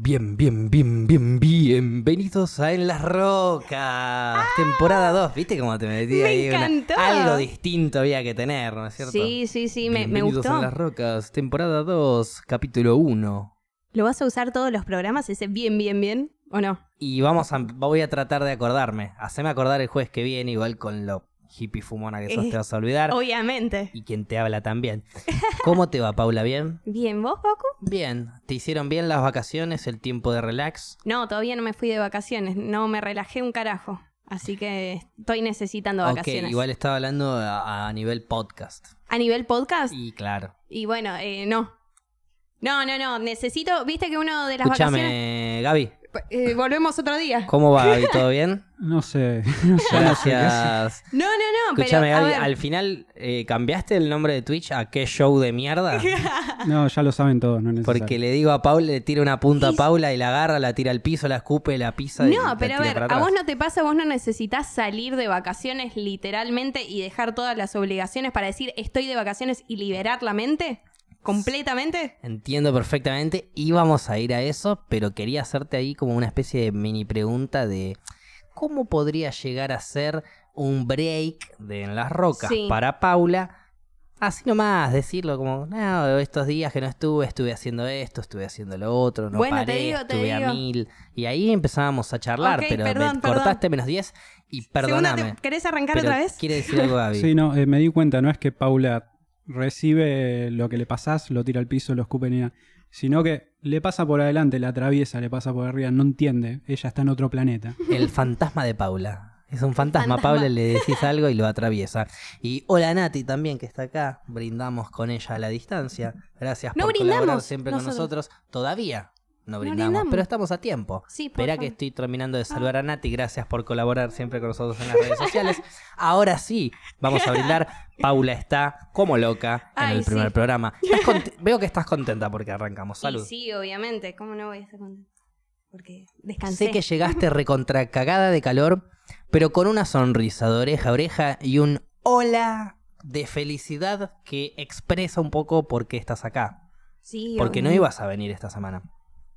Bien, bien, bien, bien, bienvenidos a En las Rocas, temporada 2, ¿viste cómo te metí Ah. Me ahí? Una- encantó. algo distinto había que tener, ¿no es cierto? Sí, sí, sí, me, me a En gustó. las Rocas, temporada 2, capítulo 1. ¿Lo vas a usar todos los programas, ese bien, bien, bien? ¿O no? Y vamos a, voy a tratar de acordarme, haceme acordar el jueves que viene, igual con lo hippie fumona que sos Eh, te vas a olvidar. Obviamente. Y quien te habla también. ¿Cómo te va, Paula? ¿Bien? Bien, ¿vos, Goku? Bien. ¿Te hicieron bien las vacaciones, el tiempo de relax? No, todavía no me fui de vacaciones. No me relajé un carajo. Así que estoy necesitando vacaciones. Ok, igual estaba hablando a, a nivel podcast. ¿A nivel podcast? Y claro. Y bueno, eh, no. No, no, no. Necesito. ¿Viste que uno de las vacaciones. Escúchame, Gaby. Eh, volvemos otro día. ¿Cómo va, Gaby? ¿Todo bien? No sé, no sé. Gracias. No, no, no. A Gaby. ver. Al final, eh, ¿cambiaste el nombre de Twitch a qué show de mierda? No, ya lo saben todos, no es necesario. Porque le digo a Paula, le tira una punta a Paula y la agarra, la tira al piso, la escupe, la pisa y la No, pero a ver, a vos no te pasa, vos no necesitas salir de vacaciones literalmente y dejar todas las obligaciones para decir estoy de vacaciones y liberar la mente completamente. Entiendo perfectamente. Íbamos a ir a eso, pero quería hacerte ahí como una especie de mini pregunta de cómo podría llegar a ser un break de En las Rocas Sí. para Paula. Así nomás, decirlo como, no, estos días que no estuve, estuve haciendo esto, estuve haciendo lo otro, no Bueno, te paré, digo, te estuve a mil. Y ahí empezábamos a charlar, pero me perdón, cortaste menos 10 y Segunda, perdóname. ¿te- ¿Querés arrancar otra vez? Quiere decir algo, Gaby. Sí, no, eh, me di cuenta, no es que Paula recibe lo que le pasás, lo tira al piso, lo escupe ni nada, sino que le pasa por adelante, la atraviesa, le pasa por arriba, no entiende, ella está en otro planeta. El fantasma de Paula. Es un fantasma. Fantasma. Paula le decís algo y lo atraviesa. Y hola Nati también que está acá. Brindamos con ella a la distancia. Gracias No por colaborar brindamos siempre con nosotros. Todavía no No brindamos, pero estamos a tiempo. Sí, Espera que estoy terminando de saludar a Nati. Gracias por colaborar siempre con nosotros en las redes sociales. Ahora sí, vamos a brindar. Paula está como loca en Ay, el primer sí. programa. Veo que estás contenta porque arrancamos. Salud. Y sí, obviamente. ¿Cómo no voy a estar contenta? Porque descansé. Sé que llegaste recontra cagada de calor, pero con una sonrisa de oreja a oreja y un hola de felicidad que expresa un poco por qué estás acá. Sí, Porque no ibas a venir esta semana.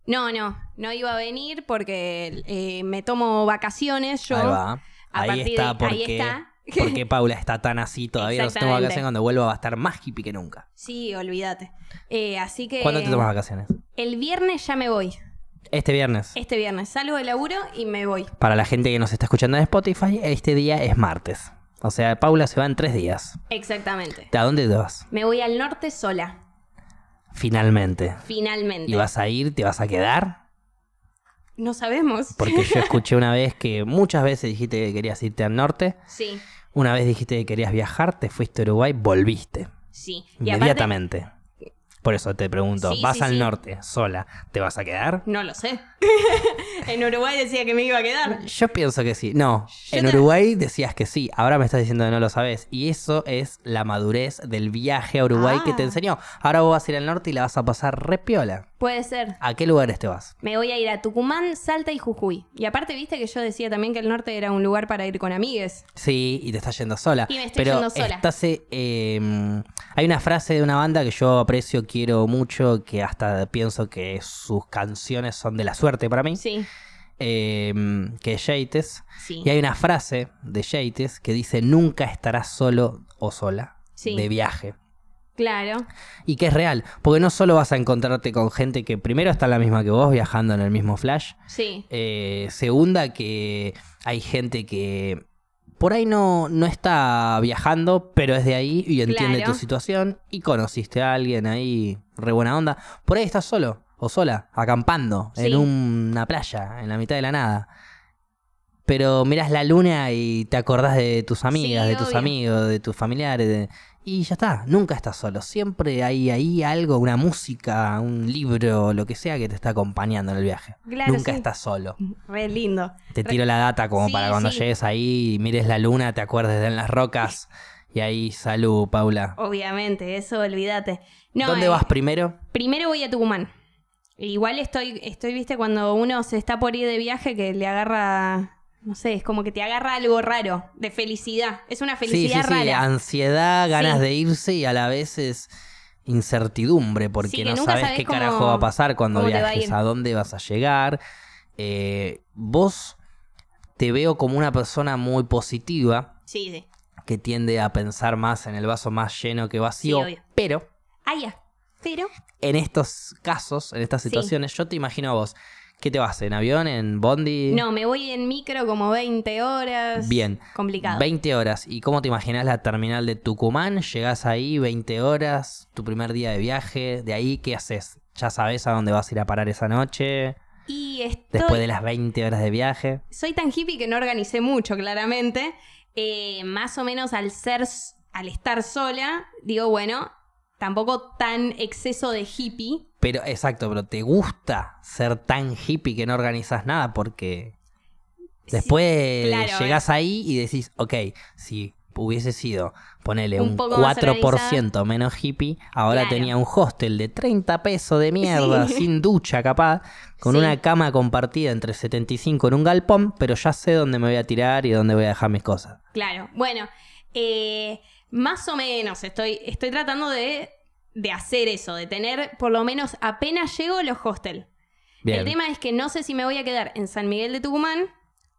No, no. No iba a venir porque eh, me tomo vacaciones yo. Ahí va. A Ahí está, de- ahí porque, está. porque Paula está tan así todavía. Tenemos Exactamente. vacaciones cuando vuelva va a estar más hippie que nunca. Sí, olvídate. Eh, así que. ¿Cuándo te tomas vacaciones? El viernes ya me voy. Este viernes. Este viernes salgo del laburo y me voy. Para la gente que nos está escuchando en Spotify, este día es martes. O sea, Paula se va en tres días. Exactamente. ¿A dónde te vas? Me voy al norte sola, Finalmente. finalmente. ¿Y vas a ir? ¿Te vas a quedar? No sabemos. Porque yo escuché una vez que muchas veces dijiste que querías irte al norte, Sí, una vez dijiste que querías viajar, te fuiste a Uruguay, volviste sí. Y aparte, inmediatamente. Por eso te pregunto, Sí, vas sí, al sí. norte sola, ¿te vas a quedar? no lo sé. en Uruguay decía que me iba a quedar. Yo pienso que sí. No, Yo en te- Uruguay decías que sí, ahora me estás diciendo que no lo sabes. Y eso es la madurez del viaje a Uruguay que te Ah. enseñó. Ahora vos vas a ir al norte y la vas a pasar re piola. Puede ser. ¿A qué lugares te vas? Me voy a ir a Tucumán, Salta y Jujuy. Y aparte, viste que yo decía también que el norte era un lugar para ir con amigues. Sí, y te estás yendo sola. Y me estoy Pero yendo sola. estás, eh, eh, hay una frase de una banda que yo aprecio, quiero mucho, que hasta pienso que sus canciones son de la suerte para mí, Sí, eh, que es Yates. sí. Y hay una frase de Yates que dice, nunca estarás solo o sola Sí. de viaje. Claro. Y que es real, porque no solo vas a encontrarte con gente que primero está la misma que vos, viajando en el mismo flash, Sí. eh, segunda, que hay gente que por ahí no, no está viajando, pero es de ahí y entiende Claro. tu situación y conociste a alguien ahí re buena onda. Por ahí estás solo o sola, acampando Sí. en una playa, en la mitad de la nada. Pero mirás la luna y te acordás de tus amigas, Sí, de tus amigos, de tus familiares. de- Y ya está, nunca estás solo. Siempre hay ahí algo, una música, un libro, lo que sea que te está acompañando en el viaje. Claro, nunca sí. estás solo. Re lindo. Te tiro la data como Sí, para cuando sí. llegues ahí y mires la luna, te acuerdes de en las rocas. Y ahí, salud, Paula. Obviamente, eso olvídate. No, ¿Dónde eh, vas primero? Primero voy a Tucumán. Igual estoy, estoy, viste, cuando uno se está por ir de viaje que le agarra, no sé, es como que te agarra algo raro, de felicidad. Es una Sí, sí, felicidad sí, rara. ansiedad, ganas Sí. de irse y a la vez es incertidumbre porque Sí, que no sabes qué cómo- carajo va a pasar cuando a viajes, a, dónde vas a llegar. Eh, vos te veo como una persona muy positiva Sí, sí. que tiende a pensar más en el vaso más lleno que vacío, Sí, pero Ah, ya. Pero, en estos casos, en estas Sí. situaciones, yo te imagino a vos. ¿Qué te vas? ¿En avión? ¿En bondi? no, me voy en micro como 20 horas. Bien. Complicado. 20 horas. ¿Y cómo te imaginas la terminal de Tucumán? Llegás ahí 20 horas, tu primer día de viaje. De ahí, ¿qué haces? ¿Ya sabes a dónde vas a ir a parar esa noche? Y estoy... Después de las 20 horas de viaje. soy tan hippie que no organicé mucho, claramente. Eh, más o menos al ser, al estar sola, digo, bueno, tampoco tan exceso de hippie. Pero, exacto, pero ¿te gusta ser tan hippie que no organizas nada? Porque después claro, llegás ahí y decís, ok, si hubiese sido, ponele Un un, poco más 4% menos hippie, ahora Claro. tenía un hostel de 30 pesos de mierda, Sí. sin ducha capaz, con Sí. una cama compartida entre 75 en un galpón, pero ya sé dónde me voy a tirar y dónde voy a dejar mis cosas. Claro, bueno, eh, más o menos estoy, estoy tratando de, de hacer eso, de tener por lo menos apenas llego los hostels. Bien. El tema es que no sé si me voy a quedar en San Miguel de Tucumán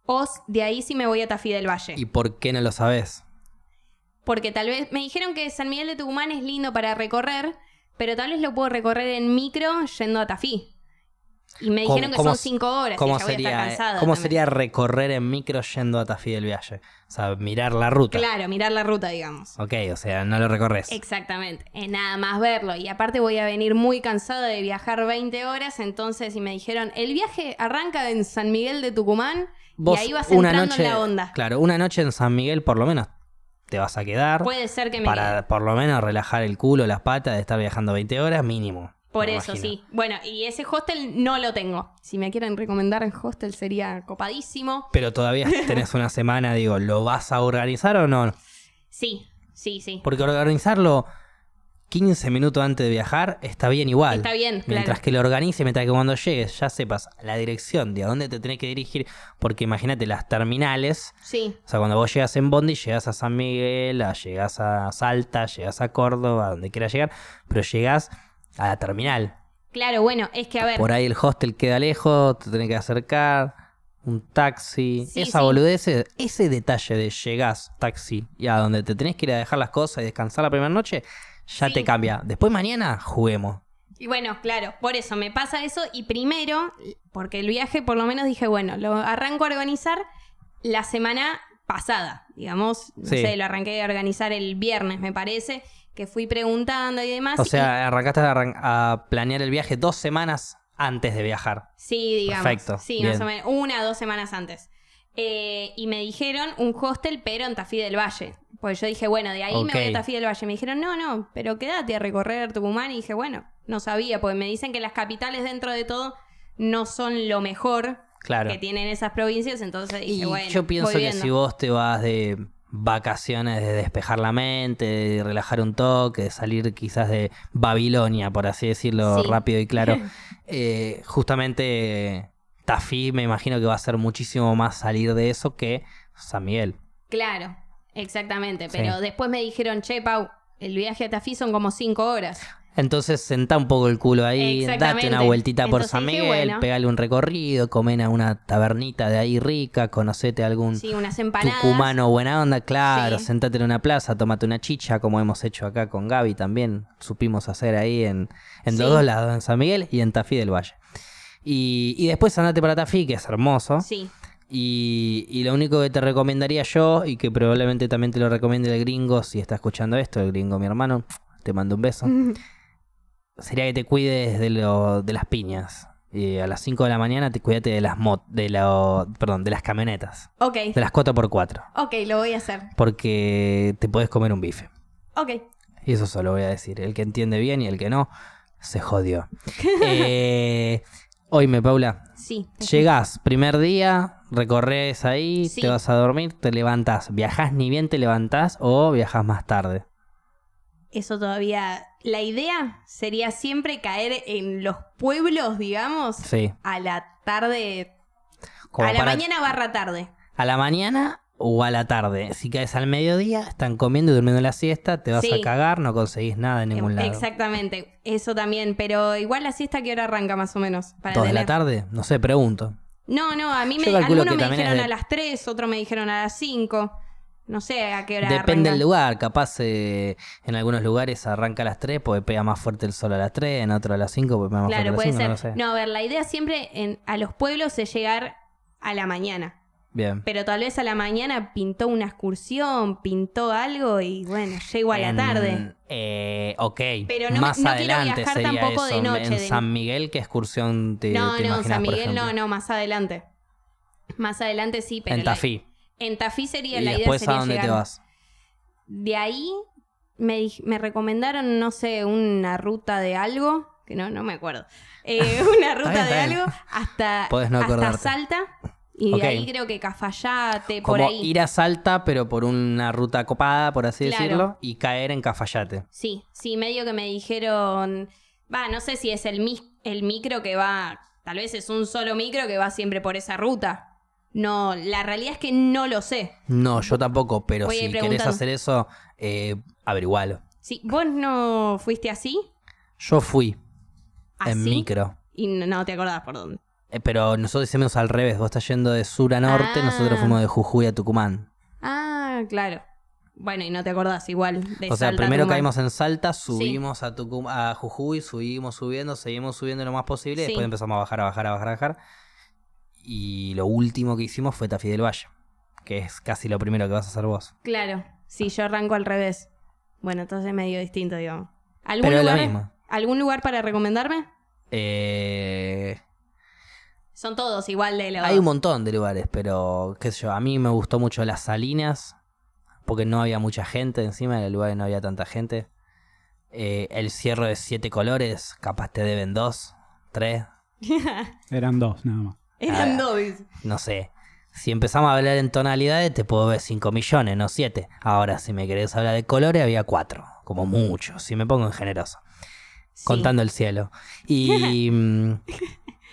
o de ahí si me voy a Tafí del Valle. ¿Y por qué no lo sabes? Porque tal vez me dijeron que San Miguel de Tucumán es lindo para recorrer, pero tal vez lo puedo recorrer en micro yendo a Tafí. Y me ¿Cómo- dijeron que son cinco horas ¿Cómo ya voy a sería, estar cansada. ¿cómo también. sería recorrer en micro yendo a Tafí del Viaje? O sea, mirar la ruta. Claro, mirar la ruta, digamos. Ok, o sea, no lo recorres. Exactamente, es nada más verlo. Y aparte voy a venir muy cansada de viajar 20 horas, entonces y me dijeron, el viaje arranca en San Miguel de Tucumán Vos y ahí vas una entrando noche, en la onda. Claro, una noche en San Miguel por lo menos te vas a quedar Puede ser que me para quede. por lo menos relajar el culo, las patas de estar viajando 20 horas mínimo. Por me eso, imagino. sí. Bueno, y ese hostel no lo tengo. Si me quieren recomendar el hostel sería copadísimo. Pero todavía tenés una semana, digo, ¿lo vas a organizar o no? Sí, sí, sí. Porque organizarlo 15 minutos antes de viajar está bien igual. Está bien, Mientras claro. que lo organice, mientras que cuando llegues ya sepas la dirección de a dónde te tenés que dirigir. Porque imagínate las terminales. Sí, O sea, cuando vos llegas en Bondi, llegas a San Miguel, llegas a Salta, llegas a Córdoba, a donde quieras llegar, pero llegas a la terminal. claro, bueno, es que a ver. Por ahí el hostel queda lejos, te tenés que acercar, un taxi. Sí, Esa sí. boludez, ese, ese detalle de llegás, taxi, y a donde te tenés que ir a dejar las cosas y descansar la primera noche, ya Sí. te cambia. Después mañana, juguemos. Y bueno, claro, por eso me pasa eso. Y primero, porque el viaje por lo menos dije, bueno, lo arranco a organizar la semana pasada. Digamos, no sé, lo arranqué a organizar el viernes, me parece, que fui preguntando y demás. O y- sea, arrancaste a, arran- a planear el viaje dos semanas antes de viajar. sí, digamos. perfecto, Sí, bien. más o menos, una o dos semanas antes. Eh, y me dijeron un hostel, pero en Tafí del Valle. Pues yo dije, bueno, de ahí me voy a Tafí del Valle. Me dijeron, no, no, pero quédate a recorrer Tucumán. Y dije, bueno, no sabía, porque me dicen que las capitales dentro de todo no son lo mejor Claro. que tienen esas provincias. Entonces dije, Y bueno, yo pienso que si vos te vas de vacaciones, de despejar la mente, de relajar un toque, de salir quizás de Babilonia, por así decirlo Sí. rápido y claro, eh, justamente Tafí me imagino que va a ser muchísimo más salir de eso que San Miguel. Claro, exactamente. Sí. Pero después me dijeron, che, Pau, el viaje a Tafí son como cinco horas. Entonces sentá un poco el culo ahí, date una vueltita por Entonces San Miguel, bueno. pegale un recorrido, comen a una tabernita de ahí rica, conocete a algún Sí, unas tucumano buena onda, claro, Sí. sentate en una plaza, tómate una chicha, como hemos hecho acá con Gaby también, supimos hacer ahí en, en los Sí. dos lados, en San Miguel y en Tafí del Valle. Y, y después andate para Tafí, que es hermoso. Sí, Y, y lo único que te recomendaría yo, y que probablemente también te lo recomiende el gringo, si está escuchando esto, el gringo mi hermano, te mando un beso, sería que te cuides de, lo, de las piñas. Y a las 5 de la mañana te cuídate de las mot de lo, perdón, de las camionetas, ok, de las 4x4, ok, lo voy a hacer. porque te puedes comer un bife. Ok, Y eso solo voy a decir. El que entiende bien y el que no, se jodió. eh, oíme, Paula. sí. Llegás, primer día, recorres ahí, Sí. te vas a dormir, te levantás. ¿Viajás ni bien te levantás o viajás más tarde? Eso todavía. La idea sería siempre caer en los pueblos, digamos, Sí. a la tarde. Como a la mañana barra tarde. ¿A la mañana o a la tarde. Si caes al mediodía, están comiendo y durmiendo la siesta, te vas Sí. a cagar, no conseguís nada en ningún lado. Exactamente, eso también. Pero igual la siesta, ¿a ¿qué hora arranca más o menos? Para ¿Dos de la tarde? No sé, pregunto. No, no, a mí Yo me, algunos me dijeron de- a las 3, otros me dijeron a las 5. No sé a qué hora Depende del lugar, capaz eh, en algunos lugares arranca a las 3 porque pega más fuerte el sol a las 3, en otros a las 5 porque pega más Claro, fuerte puede a las ser. 5, no a ver, la idea siempre en, a los pueblos es llegar a la mañana. Bien. Pero tal vez a la mañana pintó una excursión, pintó algo y bueno, llego a la tarde. Eh, ok. Pero no más no quiero adelante viajar sería tampoco de eso. noche, En de- San Miguel, ¿qué excursión te, no, te no, imaginas, San Miguel no, no, más adelante. Más adelante sí, pero en la- Tafí. En Tafí sería ¿Y la idea después sería a dónde llegar. te vas? De ahí me, me recomendaron, no sé, una ruta de algo, que no, no me acuerdo. Eh, una ruta bien, de algo hasta, no hasta. Salta. Y de ahí creo que Cafayate, por Como ahí. ir a Salta, pero por una ruta copada, por así Claro. decirlo, y caer en Cafayate. Sí, sí, medio que me dijeron, va, no sé si es el, mi- el micro que va, tal vez es un solo micro que va siempre por esa ruta. No, la realidad es que no lo sé. No, yo tampoco, pero Voy a ir si querés preguntando. hacer eso, eh, averigualo. Sí, ¿Vos no fuiste así? Yo fui ¿Así? en micro. Y no, no te acordás por dónde. Eh, pero nosotros hicimos al revés. Vos estás yendo de sur a norte, Ah. nosotros fuimos de Jujuy a Tucumán. Ah, claro. Bueno, y no te acordás igual de O sea, Salta primero Tucumán. caímos en Salta, subimos a, Tucum- a Jujuy, subimos subiendo, seguimos subiendo lo más posible, Sí. después empezamos a bajar, a bajar, a bajar, a bajar. Y lo último que hicimos fue Tafí del Valle, que es casi lo primero que vas a hacer vos. Claro, sí, yo arranco al revés. Bueno, entonces es medio distinto, digamos. ¿Algún Pero es lo lugar, mismo. ¿Algún lugar para recomendarme? Eh, Son todos igual de los... hay un montón de lugares, pero qué sé yo, a mí me gustó mucho las Salinas, porque no había mucha gente encima, en el lugar no había tanta gente. Eh, el cierre de siete colores, capaz te deben dos, tres, Eran dos, nada más. Eran Ah. dos. dice. no sé. Si empezamos a hablar en tonalidades, te puedo ver 5 millones, no 7. Ahora, si me querés hablar de colores, había 4, como mucho, si me pongo en generoso. Sí. Contando el cielo. Y, mm,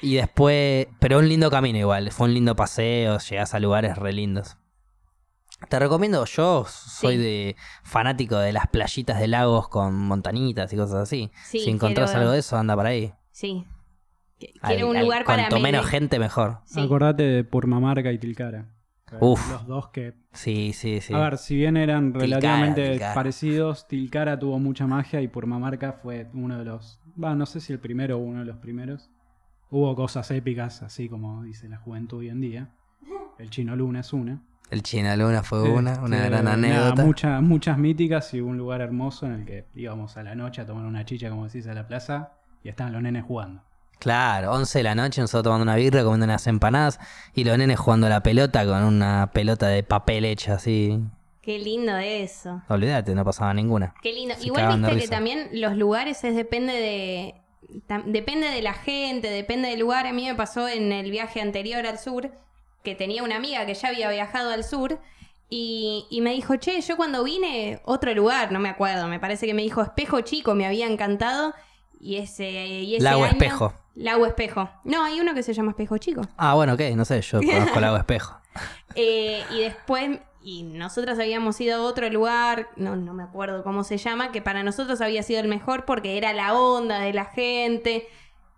y después, pero un lindo camino igual, fue un lindo paseo, llegás a lugares re lindos. Te recomiendo, yo soy Sí. de fanático de las playitas de lagos con montanitas y cosas así. Sí, si encontrás quiero- algo de eso, anda para ahí. Sí. Qu- Al- Quiero un al- lugar para... Cuanto me- menos me- gente, mejor. Sí. Acordate de Purmamarca y Tilcara. Uf. Los dos que Sí, sí, sí. A ver, si bien eran relativamente Tilcara. parecidos, Tilcara tuvo mucha magia y Purmamarca fue uno de los. Va, no sé si el primero o uno de los primeros. Hubo cosas épicas, así como dice la juventud hoy en día. El Chino Luna es una. El China Luna fue una, una Este, gran nada, anécdota. mucha- muchas míticas y un lugar hermoso en el que íbamos a la noche a tomar una chicha, como decís, a la plaza y estaban los nenes jugando. Claro, 11 de la noche, nosotros tomando una birra, comiendo unas empanadas y los nenes jugando a la pelota con una pelota de papel hecha así. Qué lindo eso. Olvídate, no pasaba ninguna. Qué lindo. Se Igual viste que risa. también los lugares es depende de depende de la gente, depende del lugar. A mí me pasó en el viaje anterior al sur que tenía una amiga que ya había viajado al sur y, y me dijo, che, yo cuando vine, otro lugar, no me acuerdo, me parece que me dijo Espejo Chico, me había encantado y ese, y ese Lago año- Espejo. Lago Espejo. No, hay uno que se llama Espejo Chico. Ah, bueno, ok, no sé, yo conozco el agua espejo. Eh, y después, y nosotros habíamos ido a otro lugar, no, no me acuerdo cómo se llama, que para nosotros había sido el mejor porque era la onda de la gente,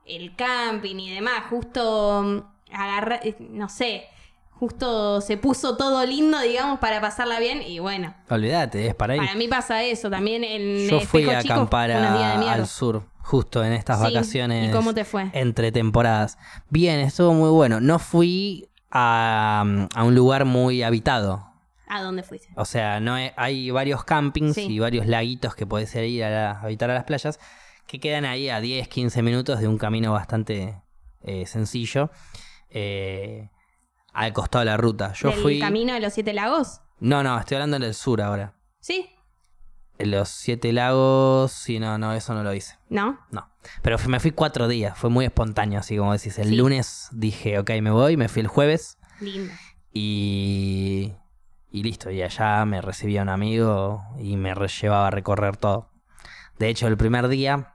el camping y demás. Justo mm, agarra, eh, no sé, justo se puso todo lindo, digamos, para pasarla bien. Y bueno, Olvídate, es para ahí. para mí pasa eso también. En Yo fui a acampar a- al sur, justo en estas Sí, vacaciones. ¿y cómo te fue? Entre temporadas. Bien, estuvo muy bueno. No fui a, a un lugar muy habitado. ¿A dónde fuiste? O sea, no he- hay varios campings Sí. y varios laguitos que podés ir a, la- a habitar a las playas que quedan ahí a 10, 15 minutos de un camino bastante eh, sencillo eh, al costado de la ruta. Yo ¿Del fui... camino de los siete lagos? No, no, estoy hablando del sur ahora. ¿Sí? Los siete lagos, sí, no, no, eso no lo hice. ¿No? No. Pero me fui cuatro días, fue muy espontáneo, así como decís. El Sí. lunes dije, ok, me voy, me fui el jueves Lindo. y, y listo. Y allá me recibía un amigo y me llevaba a recorrer todo. De hecho, el primer día,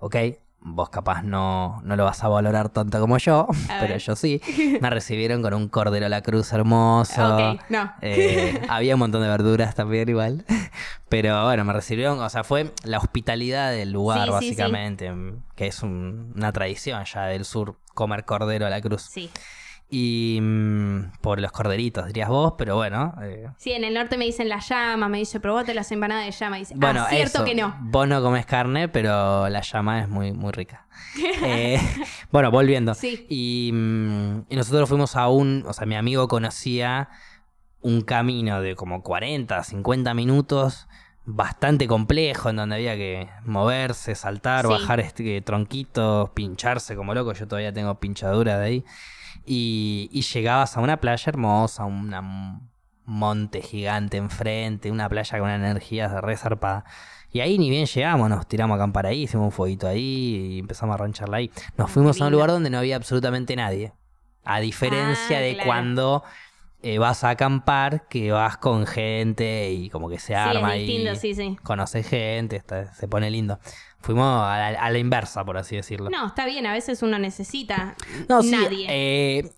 ok, vos capaz no, no lo vas a valorar tanto como yo, A pero ver. yo sí. Me recibieron con un cordero a la cruz hermoso. No. Eh, había un montón de verduras también igual. Pero bueno, me recibieron, o sea, fue la hospitalidad del lugar, Sí, sí, sí. básicamente, que es un- una tradición ya del sur comer cordero a la cruz. Sí. Y mm, por los corderitos, dirías vos, pero bueno. eh, Sí, en el norte me dicen la llama, me dice, probate las empanadas de llama. Y dice, bueno, ah, cierto eso, que no. Vos no comes carne, pero la llama es muy, muy rica. Eh, bueno, volviendo. Sí. Y, mm, y nosotros fuimos a un, o sea, mi amigo conocía un camino de como 40, 50 minutos, bastante complejo, en donde había que moverse, saltar, Sí. bajar este, tronquitos, pincharse como loco. Yo todavía tengo pinchadura de ahí. Y, y llegabas a una playa hermosa, una m- monte gigante enfrente, una playa con una energía re zarpada. Y ahí ni bien llegamos, nos tiramos a acampar ahí, hicimos un fueguito ahí y empezamos a rancharla ahí. Nos fuimos a un lugar donde no había absolutamente nadie. A diferencia Ah, de claro. cuando eh, vas a acampar, que vas con gente y como que se Sí, arma es y distinto, sí, sí. conoces gente, está- se pone lindo. Fuimos a la, a la inversa, por así decirlo. No, está bien, a veces uno necesita No, sí, nadie. eh,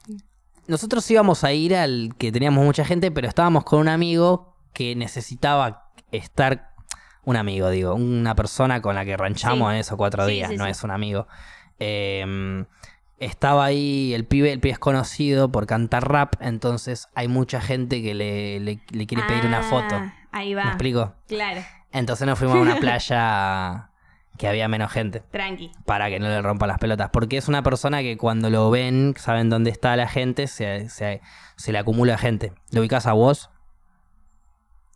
nosotros íbamos a ir al que teníamos mucha gente, pero estábamos con un amigo que necesitaba estar. Un amigo, digo, una persona con la que ranchamos Sí. en esos cuatro Sí, días, no es un amigo. Eh, estaba ahí el pibe, el pibe es conocido por cantar rap, entonces hay mucha gente que le, le- le quiere pedir una Ah, foto. Ahí ¿Me va. explico? Claro, Entonces nos fuimos a una playa que había menos gente tranqui. para que no le rompa las pelotas. Porque es una persona que cuando lo ven, saben dónde está la gente, se, se, se le acumula gente. ¿Lo ubicas a vos?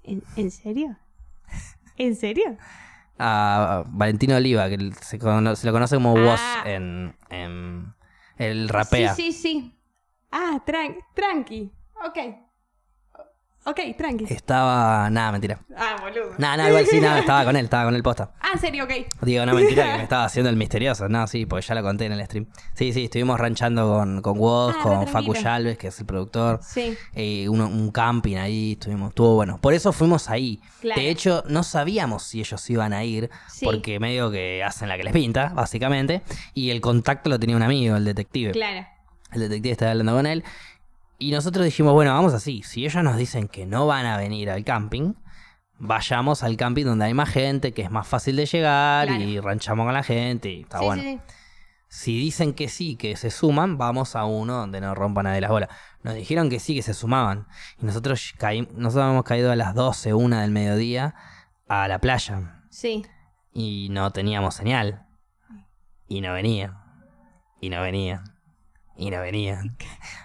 ¿En, en serio? ¿En serio? A Valentino Oliva, que se, cono- se lo conoce como vos Ah. en, en- El rapea. Sí, sí, sí. Ah, tran- tranqui. Ok. Ok, tranqui. Estaba. Nada, mentira. Ah, boludo. Nada, nada, igual sí, nada, estaba con él, estaba con él posta. Ah, en serio, ok. Digo, no, mentira, que me estaba haciendo el misterioso. No, sí, porque ya lo conté en el stream. Sí, sí, estuvimos ranchando con, con Woz, Ah, con Facu. Yalves, que es el productor. Sí. eh, uno- un camping ahí, estuvimos, estuvo bueno. Por eso fuimos ahí. Claro. De hecho, no sabíamos si ellos iban a ir, Sí. porque medio que hacen la que les pinta, básicamente. Y el contacto lo tenía un amigo, el detective. Claro. El detective estaba hablando con él. Y nosotros dijimos, bueno, vamos así. Si ellos nos dicen que no van a venir al camping, vayamos al camping donde hay más gente, que es más fácil de llegar Claro. y ranchamos con la gente y está sí, bueno. sí, sí. Si dicen que sí, que se suman, vamos a uno donde no rompan nadie las bolas. Nos dijeron que sí, que se sumaban. Y nosotros, caí- nosotros habíamos caído a las 12, una del mediodía a la playa. Sí. Y no teníamos señal. Y no venían. Y no venían. Y no venían.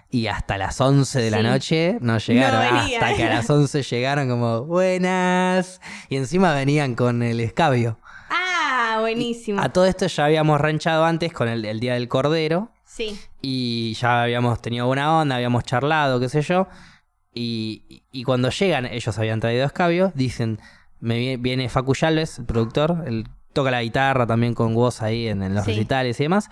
Y hasta las 11 de la noche no llegaron. No hasta que a las 11 llegaron como, buenas. Y encima venían con el escabio. Ah, buenísimo. A todo esto ya habíamos ranchado antes con el, el Día del Cordero. Sí. Y ya habíamos tenido buena onda, habíamos charlado, qué sé yo. Y, y cuando llegan, ellos habían traído escabio, dicen, me vie- viene Facu Yalves, el productor, él toca la guitarra también con voz ahí en, en los Sí. recitales y demás.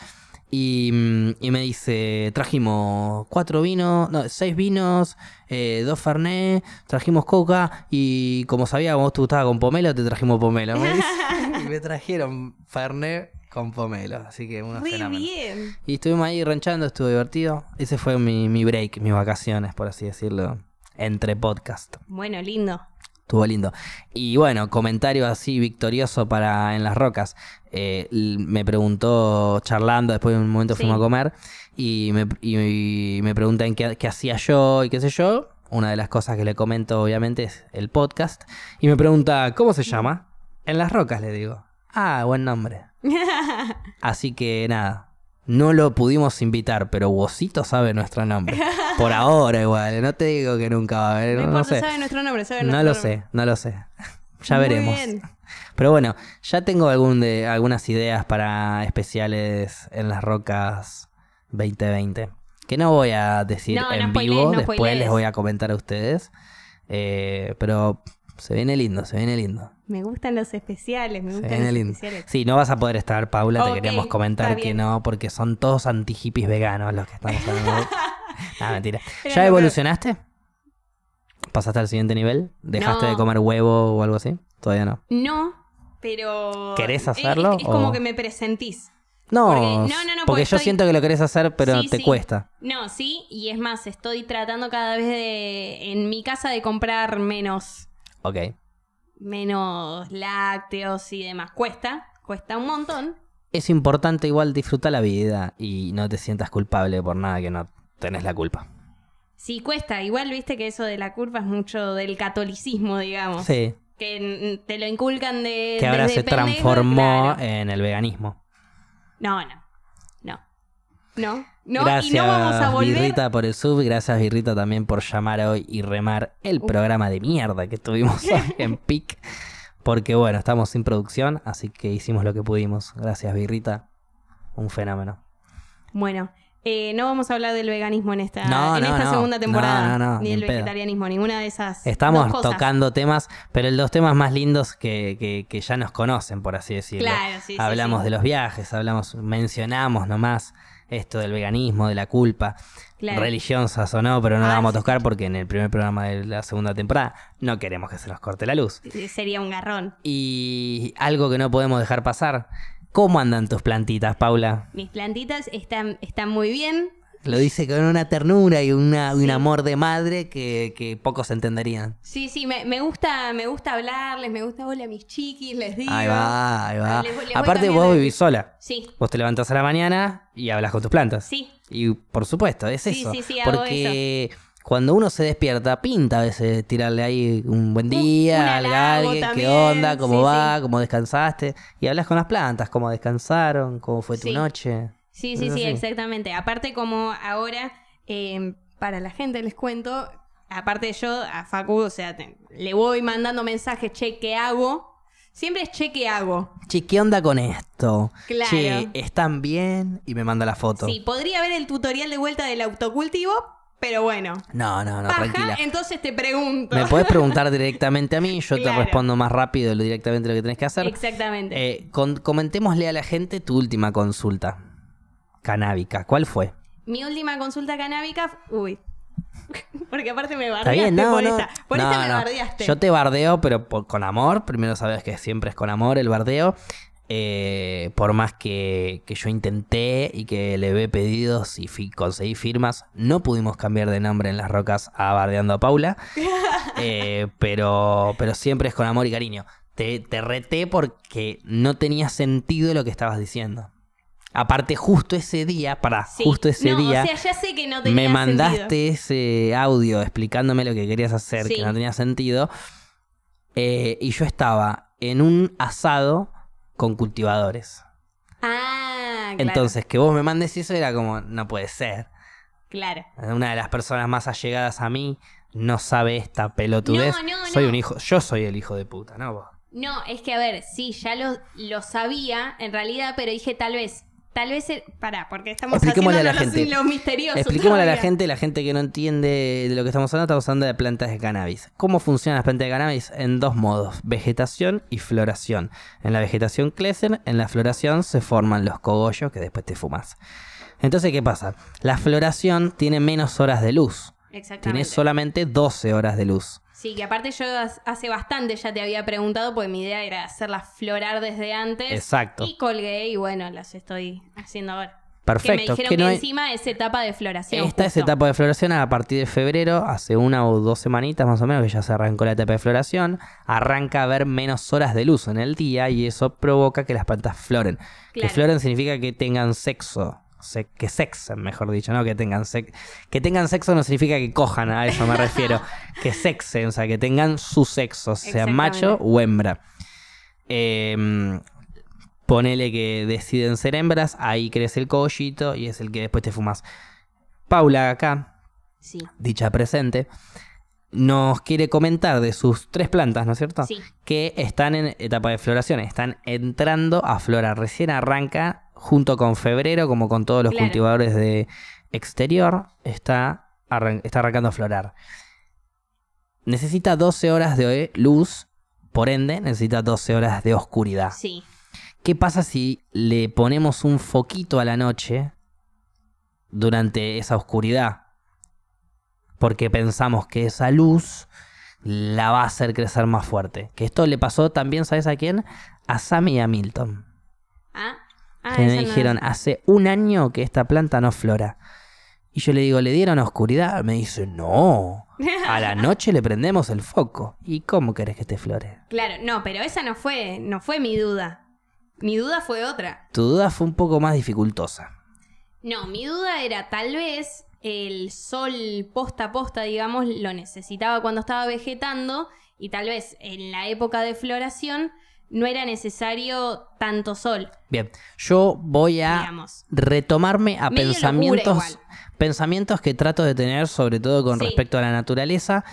Y, mm, y me dice, trajimos cuatro vinos, no, seis vinos, eh, dos Fernet, trajimos coca y como sabíamos vos te gustaba con pomelo, te trajimos pomelo. Me dice. y me trajeron Fernet con pomelo, así que una Muy bien. Y estuvimos ahí ranchando, estuvo divertido. Ese fue mi, mi break, mis vacaciones, por así decirlo, entre podcast. Bueno, lindo. Estuvo lindo. Y bueno, comentario así victorioso para En las Rocas. Eh, me preguntó, charlando, después de un momento Sí. fuimos a comer, y me, y- y me preguntan qué, qué hacía yo y qué sé yo. Una de las cosas que le comento, obviamente, es el podcast. Y me pregunta, ¿cómo se llama? En las Rocas, le digo. Ah, buen nombre. Así que nada, no lo pudimos invitar, pero Wosito sabe nuestro nombre. Por ahora igual, no te digo que nunca va a haber, No, no, sé. sabe nuestro nombre, sabe No lo nombre. sé, no lo sé. Ya Muy veremos. bien. Pero bueno, ya tengo algún de, algunas ideas para especiales en las rocas 2020. Que no voy a decir No, no en spoilees, vivo, no después spoilees. les voy a comentar a ustedes. Eh, pero se viene lindo, se viene lindo. Me gustan los especiales, me Se gustan viene los lindo. especiales. Sí, no vas a poder estar, Paula, te queríamos comentar que no, porque son todos anti-hippies veganos los que estamos hablando. no, mentira. ¿Ya evolucionaste? ¿Pasaste al siguiente nivel? ¿Dejaste No. de comer huevo o algo así? Todavía no. No, pero. ¿Querés es- hacerlo, Es, como o- que me presentís. No, Porque- no, no, no, porque porque yo estoy- siento que lo querés hacer, pero Sí, te sí. cuesta. No, sí, y es más, estoy tratando cada vez de, en mi casa de comprar menos, Ok. menos lácteos y demás. Cuesta, cuesta un montón. Es importante igual disfrutar la vida y no te sientas culpable por nada que no tenés la culpa. Sí, cuesta. Igual viste que eso de la culpa es mucho del catolicismo, digamos. Sí. Que te lo inculcan de. Que ahora desde se pendejo, transformó claro. en el veganismo. No, no. No. No. No, gracias, y no vamos a volver. Birrita, por el sub. Gracias, Birrita, también por llamar hoy y remar el Uh. programa de mierda que tuvimos hoy en PIC. Porque bueno, estamos sin producción, así que hicimos lo que pudimos. Gracias, Birrita. Un fenómeno. Bueno, eh, no vamos a hablar del veganismo en esta, No, en no, esta no. segunda temporada. No, no, no, ni ni el en pedo. vegetarianismo, ninguna de esas. Estamos cosas. tocando temas, pero los temas más lindos que, que- que ya nos conocen, por así decirlo. Claro, sí, sí, hablamos sí. de los viajes, hablamos, mencionamos nomás esto del veganismo, de la culpa, Claro. religiosas o no, pero no la Ah, vamos a tocar porque en el primer programa de la segunda temporada no queremos que se nos corte la luz. Sería un garrón. Y algo que no podemos dejar pasar, ¿cómo andan tus plantitas, Paula? Mis plantitas están, están muy bien. Lo dice con una ternura y una, un amor de madre que, que pocos entenderían. Sí, sí, me, me gusta, me gusta hablarles, me gusta hola a mis chiquis, les digo. Ahí va, ahí va. Les les Aparte vos vivís sola. Sí, Vos te levantás a la mañana y hablas con tus plantas. sí, Y por supuesto, es Sí, eso. sí, sí, hago Porque cuando uno se despierta, pinta a veces tirarle ahí un buen día, a alguien, qué onda, cómo sí, va, cómo descansaste. Y hablas con las plantas, cómo descansaron, cómo fue tu Sí. noche. Sí, sí, sí, exactamente. Aparte como ahora, eh, para la gente les cuento, aparte yo a Facu, o sea, te- le voy mandando mensajes, che, ¿qué hago? Siempre es che, ¿qué hago? Che, ¿qué onda con esto? Claro. Che, ¿están bien? Y me manda la foto. Sí, podría ver el tutorial de vuelta del autocultivo, pero bueno. No, no, no, tranquila. entonces te pregunto. Me podés preguntar directamente a mí, yo te respondo más rápido lo directamente lo que tenés que hacer. Exactamente. Eh, con- comentémosle a la gente tu última consulta canábica. ¿Cuál fue? Mi última consulta canábica. Uy. Porque aparte me bardeaste no, por no. esta. Por No, esta me bardeaste. Yo te bardeo, pero por- con amor. Primero sabes que siempre es con amor el bardeo. Eh, por más que, que yo intenté y que le ve pedidos y fi- conseguí firmas, no pudimos cambiar de nombre en las rocas a Bardeando a Paula. Eh, pero, pero siempre es con amor y cariño. Te, te reté porque no tenía sentido lo que estabas diciendo. Aparte, justo ese día, para Sí. justo ese No, día, O sea, ya sé que no tenía me mandaste sentido. ese audio explicándome lo que querías hacer, Sí. que no tenía sentido. eh, y yo estaba en un asado con cultivadores. Ah, claro. Entonces, que vos me mandes eso era como, no puede ser. Claro. Una de las personas más allegadas a mí no sabe esta pelotudez. No, no, soy no. un hijo, yo soy el hijo de puta, ¿no? Vos. No, es que a ver, sí, ya lo, lo sabía en realidad, pero dije tal vez. Tal vez. el- Pará, porque estamos Expliquémosle a la haciéndonos gente. los misteriosos. Expliquémosle a la gente, la gente que no entiende de lo que estamos hablando, estamos hablando de plantas de cannabis. ¿Cómo funcionan las plantas de cannabis? En dos modos, vegetación y floración. En la vegetación crecen, en la floración se forman los cogollos que después te fumas. Entonces, ¿qué pasa? La floración tiene menos horas de luz. Exactamente. Tiene solamente 12 horas de luz. Sí, que aparte yo hace bastante ya te había preguntado, porque mi idea era hacerlas florar desde antes. Exacto. Y colgué y bueno, las estoy haciendo ahora. Perfecto. Que me dijeron que que, no hay- encima es etapa de floración. Esta es justo. etapa de floración a partir de febrero, hace una o dos semanitas más o menos que ya se arrancó la etapa de floración, arranca a haber menos horas de luz en el día y eso provoca que las plantas floren. Que floren significa que tengan sexo, se- que sexen, mejor dicho, no que tengan sexo. Que tengan sexo no significa que cojan, a eso me refiero. que sexen, o sea, que tengan su sexo, sea macho o hembra. Em, ponele que deciden ser hembras, ahí crece el cogollito y es el que después te fumas. Paula acá, Sí, dicha presente, nos quiere comentar de sus tres plantas, ¿no es cierto? sí. Que están en etapa de floración, están entrando a florar. Recién arranca junto con febrero, como con todos los Claro. cultivadores de exterior, está, arran- está arrancando a florar. Necesita 12 horas de luz, por ende, necesita 12 horas de oscuridad. Sí. ¿Qué pasa si le ponemos un foquito a la noche durante esa oscuridad? Porque pensamos que esa luz la va a hacer crecer más fuerte. Que esto le pasó también, ¿sabes a quién? A Sammy y a Milton. Ah, Ah, que me no dijeron, hace un año que esta planta no flora. Y yo le digo, ¿le dieron oscuridad? Me dice, no. A la noche le prendemos el foco. ¿Y cómo querés que te flore? Claro, no, pero esa no fue, no fue mi duda. Mi duda fue otra. Tu duda fue un poco más dificultosa. No, mi duda era tal vez el sol posta a posta, digamos, lo necesitaba cuando estaba vegetando y tal vez en la época de floración no era necesario tanto sol, Bien, yo voy a digamos. retomarme a Medio pensamientos, pensamientos que trato de tener, sobre todo con Sí. respecto a la naturaleza,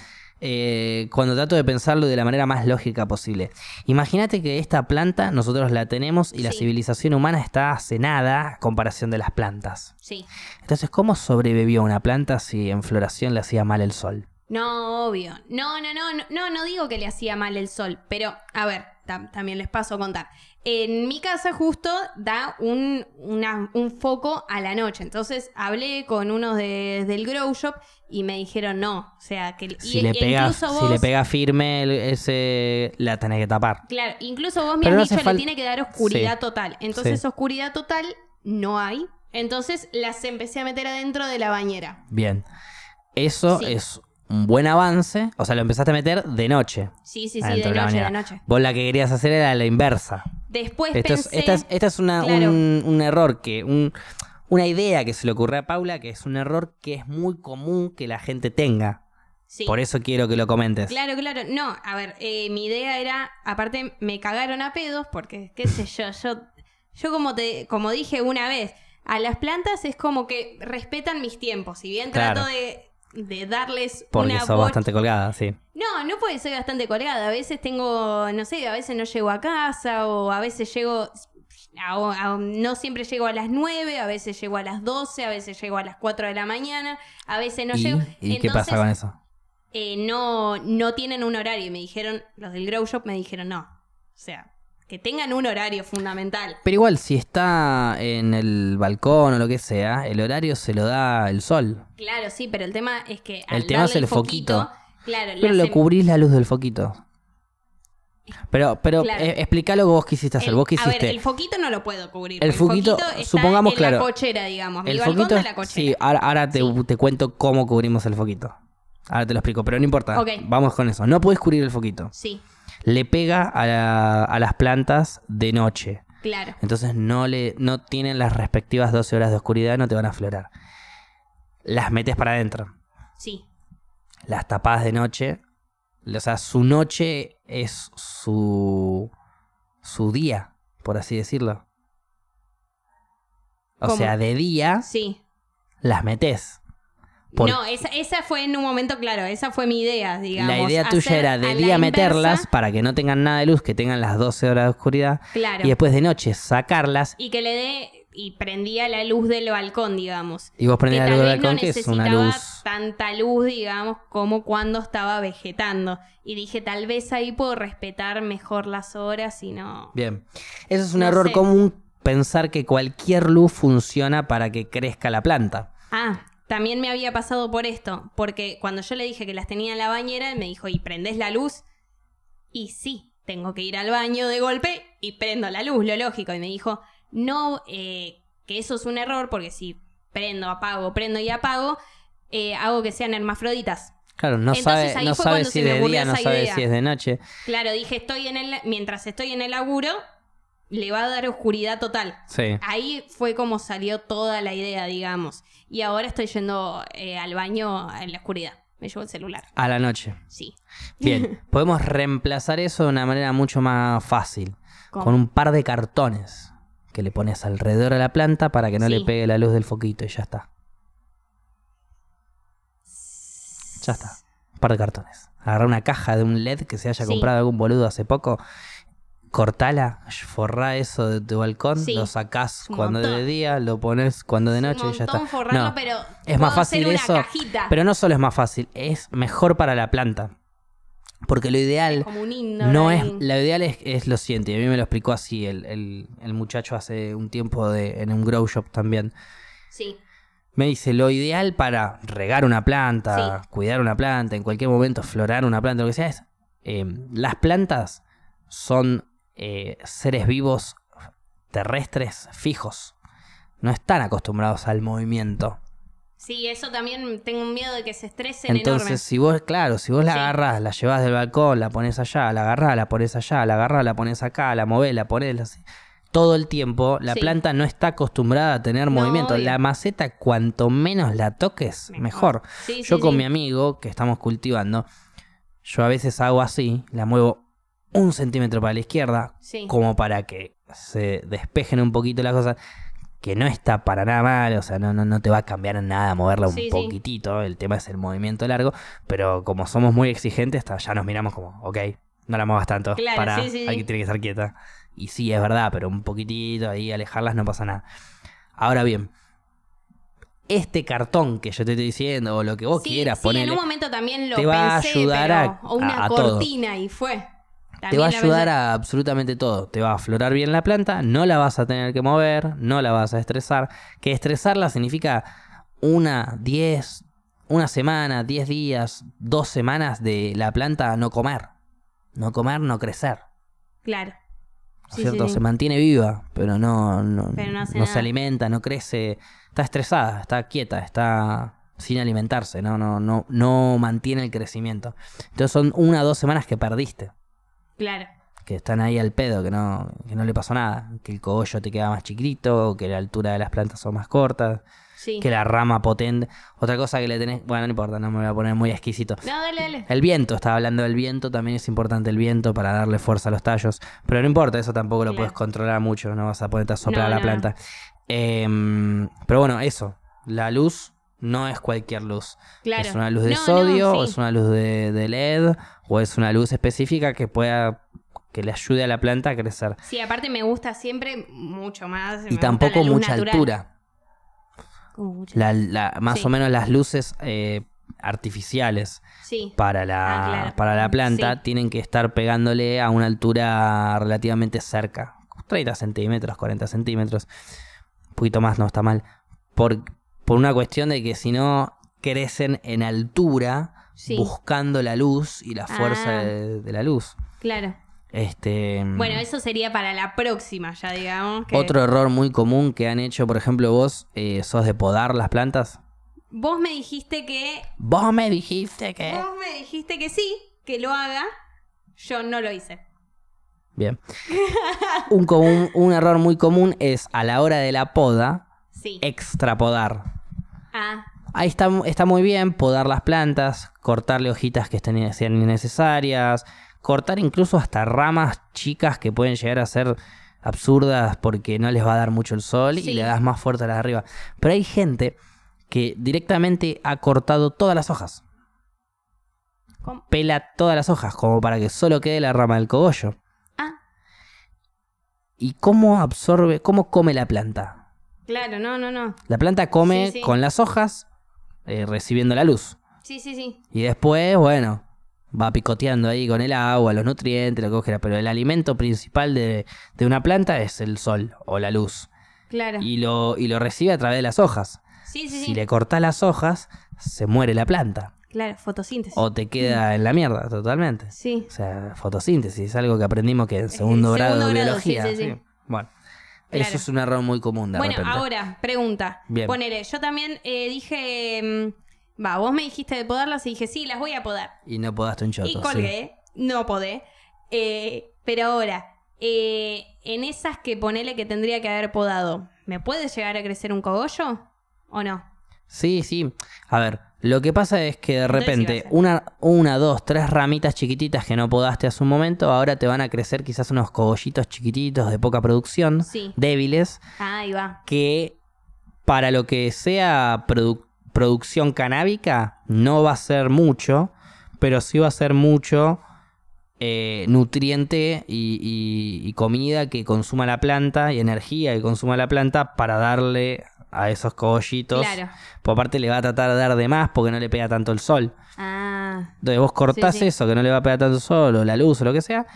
eh, cuando trato de pensarlo de la manera más lógica posible. Imagínate que esta planta nosotros la tenemos y la civilización humana está hace nada a comparación de las plantas. Sí. Entonces, ¿cómo sobrevivió una planta si en floración le hacía mal el sol? No, obvio. No, no, no, no, no, digo que le hacía mal el sol, pero a ver, tam- también les paso a contar. En mi casa justo da un, una- un foco a la noche, entonces hablé con unos de- del grow shop y me dijeron no, o sea que Si, y- le, pega, incluso si vos, le pega firme el- ese, la tenés que tapar. claro, incluso vos me Pero has no dicho le tiene que dar oscuridad Sí. total, entonces Sí. oscuridad total no hay, entonces las empecé a meter adentro de la bañera. Bien. Eso Sí. es un buen avance. O sea, lo empezaste a meter de noche. Sí, sí, sí, de noche, de noche. Vos la que querías hacer era la inversa. Después Esta es, pensé, esta es, esta es una, claro. un, un error que. Un, una idea que se le ocurre a Paula, que es un error que es muy común que la gente tenga. sí. Por eso quiero que lo comentes. Claro, claro. No, a ver, eh, mi idea era, aparte me cagaron a pedos porque, qué sé yo, yo, yo como te, como dije una vez, a las plantas es como que respetan mis tiempos. Si bien Claro. trato de, de darles Porque una sos bastante colgada, sí. No, no puede ser bastante colgada. A veces tengo, no sé, a veces no llego a casa o a veces llego... a- a- no siempre llego a las 9, a veces llego a las 12, a veces llego a las 4 de la mañana, a veces no ¿Y, llego. ¿y qué pasa con eso? eh, no, no tienen un horario. Y me dijeron, los del Grow Shop me dijeron no. O sea, que tengan un horario fundamental. Pero igual, si está en el balcón o lo que sea, el horario se lo da el sol. Claro, sí, pero el tema es que. El tema es el foquito. Claro, Pero lo cubrís la luz del foquito. Pero, pero Claro. eh, explica lo que vos quisiste hacer. el- vos A ver, el foquito no lo puedo cubrir. El foquito, está supongamos, en claro, la cochera, digamos. El balcón foquito. de la cochera. Sí, ahora, ahora te, Sí. te cuento cómo cubrimos el foquito. Ahora te lo explico, pero no importa. Ok. Vamos con eso. No puedes cubrir el foquito. Sí, Le pega a, la- a las plantas de noche. claro. Entonces no, le, no tienen las respectivas 12 horas de oscuridad, no te van a florar. Las metes para adentro. Sí. Las tapás de noche. O sea, su noche es su, su día, por así decirlo. O ¿Cómo? sea, de día Sí. las metes. Por- No, esa, esa fue en un momento, claro, esa fue mi idea, digamos. La idea tuya era de día meterlas para que no tengan nada de luz, que tengan las 12 horas de oscuridad. Claro. Y después de noche sacarlas y que le dé y prendía la luz del balcón, digamos. y vos prendías la luz del vez no balcón, que es una necesitaba luz. tanta luz, digamos, como cuando estaba vegetando. Y dije, tal vez ahí puedo respetar mejor las horas y no... Bien. Eso es un No error sé. común pensar que cualquier luz funciona para que crezca la planta. Ah, también me había pasado por esto, porque cuando yo le dije que las tenía en la bañera, él me dijo, ¿y prendés la luz? Y sí, tengo que ir al baño de golpe y prendo la luz, lo lógico. Y me dijo, no, eh, que eso es un error, porque si prendo, apago, prendo y apago, eh, hago que sean hermafroditas. Claro, no Entonces, sabe, no sabe si de día, no sabe idea. si es de noche. Claro, dije, estoy en el, mientras estoy en el laburo, le va a dar oscuridad total. Sí. Ahí fue como salió toda la idea, digamos. Y ahora estoy yendo eh, al baño en la oscuridad. Me llevo el celular. A la noche. Sí. Bien. Podemos reemplazar eso de una manera mucho más fácil. ¿Cómo? Con un par de cartones que le pones alrededor a la planta para que no le pegue la luz del foquito y ya está. Ya está. Un par de cartones. Agarra una caja de un LED que se haya Sí. comprado algún boludo hace poco. Cortala, forrá eso de tu balcón, Sí. lo sacás cuando es de montón. día, lo pones cuando de noche y ya está. montón forrarlo, No, pero es más fácil una eso. cajita. Pero no solo es más fácil, es mejor para la planta. Porque lo ideal como un indoor no es, lo ideal es, es lo siguiente, y a mí me lo explicó así el, el- el muchacho hace un tiempo de, en un grow shop también. Sí, Me dice, lo ideal para regar una planta, Sí. cuidar una planta, en cualquier momento florar una planta, lo que sea, es, eh, las plantas son eh, seres vivos terrestres fijos. No están acostumbrados al movimiento. Sí, eso también tengo un miedo de que se estresen Entonces, enorme. si vos, claro, si vos la Sí. agarrás, la llevas del balcón, la pones allá, la agarrás, la pones allá, la agarrás, la pones acá, la movés, la pones así. Todo el tiempo, la Sí. planta no está acostumbrada a tener No, movimiento. obvio. La maceta, cuanto menos la toques, mejor. Sí, Yo con mi amigo, que estamos cultivando, yo a veces hago así, la muevo un centímetro para la izquierda, Sí. como para que se despejen un poquito las cosas, que no está para nada mal, o sea, no, no, no te va a cambiar nada moverla un Sí, sí. poquitito, el tema es el movimiento largo, pero como somos muy exigentes, ya nos miramos como, ok, no la muevas tanto, Claro, para, sí, sí, hay que tiene que estar quieta. Y sí, es verdad, pero un poquitito ahí, alejarlas no pasa nada. Ahora bien, este cartón que yo te estoy diciendo, o lo que vos Sí, quieras sí, poner, en un momento también lo te va a pensé, ayudar pero- a- o una a- a todo. cortina y fue. Te va a ayudar a absolutamente todo. Te va a aflorar bien la planta, no la vas a tener que mover, no la vas a estresar. Que estresarla significa una, diez, una semana, diez días, dos semanas de la planta no comer. No comer, no crecer. Claro. ¿no es Sí, cierto? sí, sí. Se mantiene viva, pero no, no, Pero no se alimenta, no crece. Está estresada, está quieta, está sin alimentarse, no, no, no, no mantiene el crecimiento. Entonces son una o dos semanas que perdiste Claro. que están ahí al pedo, que no, que no le pasó nada, que el cogollo te queda más chiquitito, que la altura de las plantas son más cortas, Sí. que la rama potente. Otra cosa que le tenés, bueno, no importa, no me voy a poner muy exquisito. No, dale, dale. El viento, estaba hablando del viento, también es importante el viento para darle fuerza a los tallos, pero no importa, eso tampoco lo Claro. puedes controlar mucho, no vas a ponerte a soplar No, la no. planta. Em, pero bueno, eso, la luz no es cualquier luz. Claro. ¿Es una luz de No, sodio o sí. es una luz de, de LED o es una luz específica que pueda que le ayude a la planta a crecer? Sí, aparte me gusta siempre mucho más. Y tampoco mucha natural. altura. Como mucha- La, la- más Sí. o menos las luces eh, artificiales Sí. para la, Ah, claro. para la planta Sí. tienen que estar pegándole a una altura relativamente cerca. 30 centímetros, 40 centímetros. Un poquito más no está mal. Por, por una cuestión de que si no crecen en altura Sí. buscando la luz y la fuerza Ah. de, de la luz. Claro. Este, Bueno, eso sería para la próxima, ya digamos. que- Otro error muy común que han hecho, por ejemplo, vos, eh, sos de podar las plantas. Vos me dijiste que. Vos me dijiste que... Vos me dijiste que sí, que lo haga. Yo no lo hice. Bien. Un, común- un error muy común es a la hora de la poda, Sí. extrapodar. Ah, Ahí está, está muy bien podar las plantas, cortarle hojitas que estén, sean innecesarias, cortar incluso hasta ramas chicas que pueden llegar a ser absurdas porque no les va a dar mucho el sol Sí. y le das más fuerte a las de arriba. Pero hay gente que directamente ha cortado todas las hojas. ¿cómo? Pela todas las hojas como para que solo quede la rama del cogollo. Ah, ¿Y cómo absorbe, cómo come la planta? claro, no, no, no. La planta come Sí, sí. con las hojas, eh, recibiendo la luz. Sí, sí, sí. Y después, bueno, va picoteando ahí con el agua, los nutrientes, lo que vos quieras. Pero el alimento principal de, de una planta es el sol o la luz. Claro. Y lo, y lo recibe a través de las hojas. Sí, sí, Si sí. le cortás las hojas, se muere la planta. Claro, fotosíntesis. O te queda en la mierda, totalmente. Sí. O sea, fotosíntesis, es algo que aprendimos que en segundo, segundo grado de grado, biología. sí, sí. sí. Bueno, Claro. eso es un error muy común de Bueno, repente. ahora, pregunta. Bien. Ponele, yo también eh, dije. mm, Va, vos me dijiste de podarlas y dije, sí, las voy a podar. Y no podaste un choto. y colgué, no podé. Eh, pero ahora, eh, en esas que ponele que tendría que haber podado, ¿me puede llegar a crecer un cogollo? ¿O no? Sí, sí. A ver, lo que pasa es que de repente una, una, dos, tres ramitas chiquititas que no podaste hace un momento, ahora te van a crecer quizás unos cogollitos chiquititos de poca producción, Sí. débiles, Ah, ahí va. que para lo que sea produ- producción canábica no va a ser mucho, pero sí va a ser mucho eh, nutriente y, y- y comida que consuma la planta y energía que consuma la planta para darle a esos cogollitos. Claro. Por aparte le va a tratar de dar de más porque no le pega tanto el sol. Ah, Entonces vos cortás Sí, sí. eso que no le va a pegar tanto el sol o la luz o lo que sea.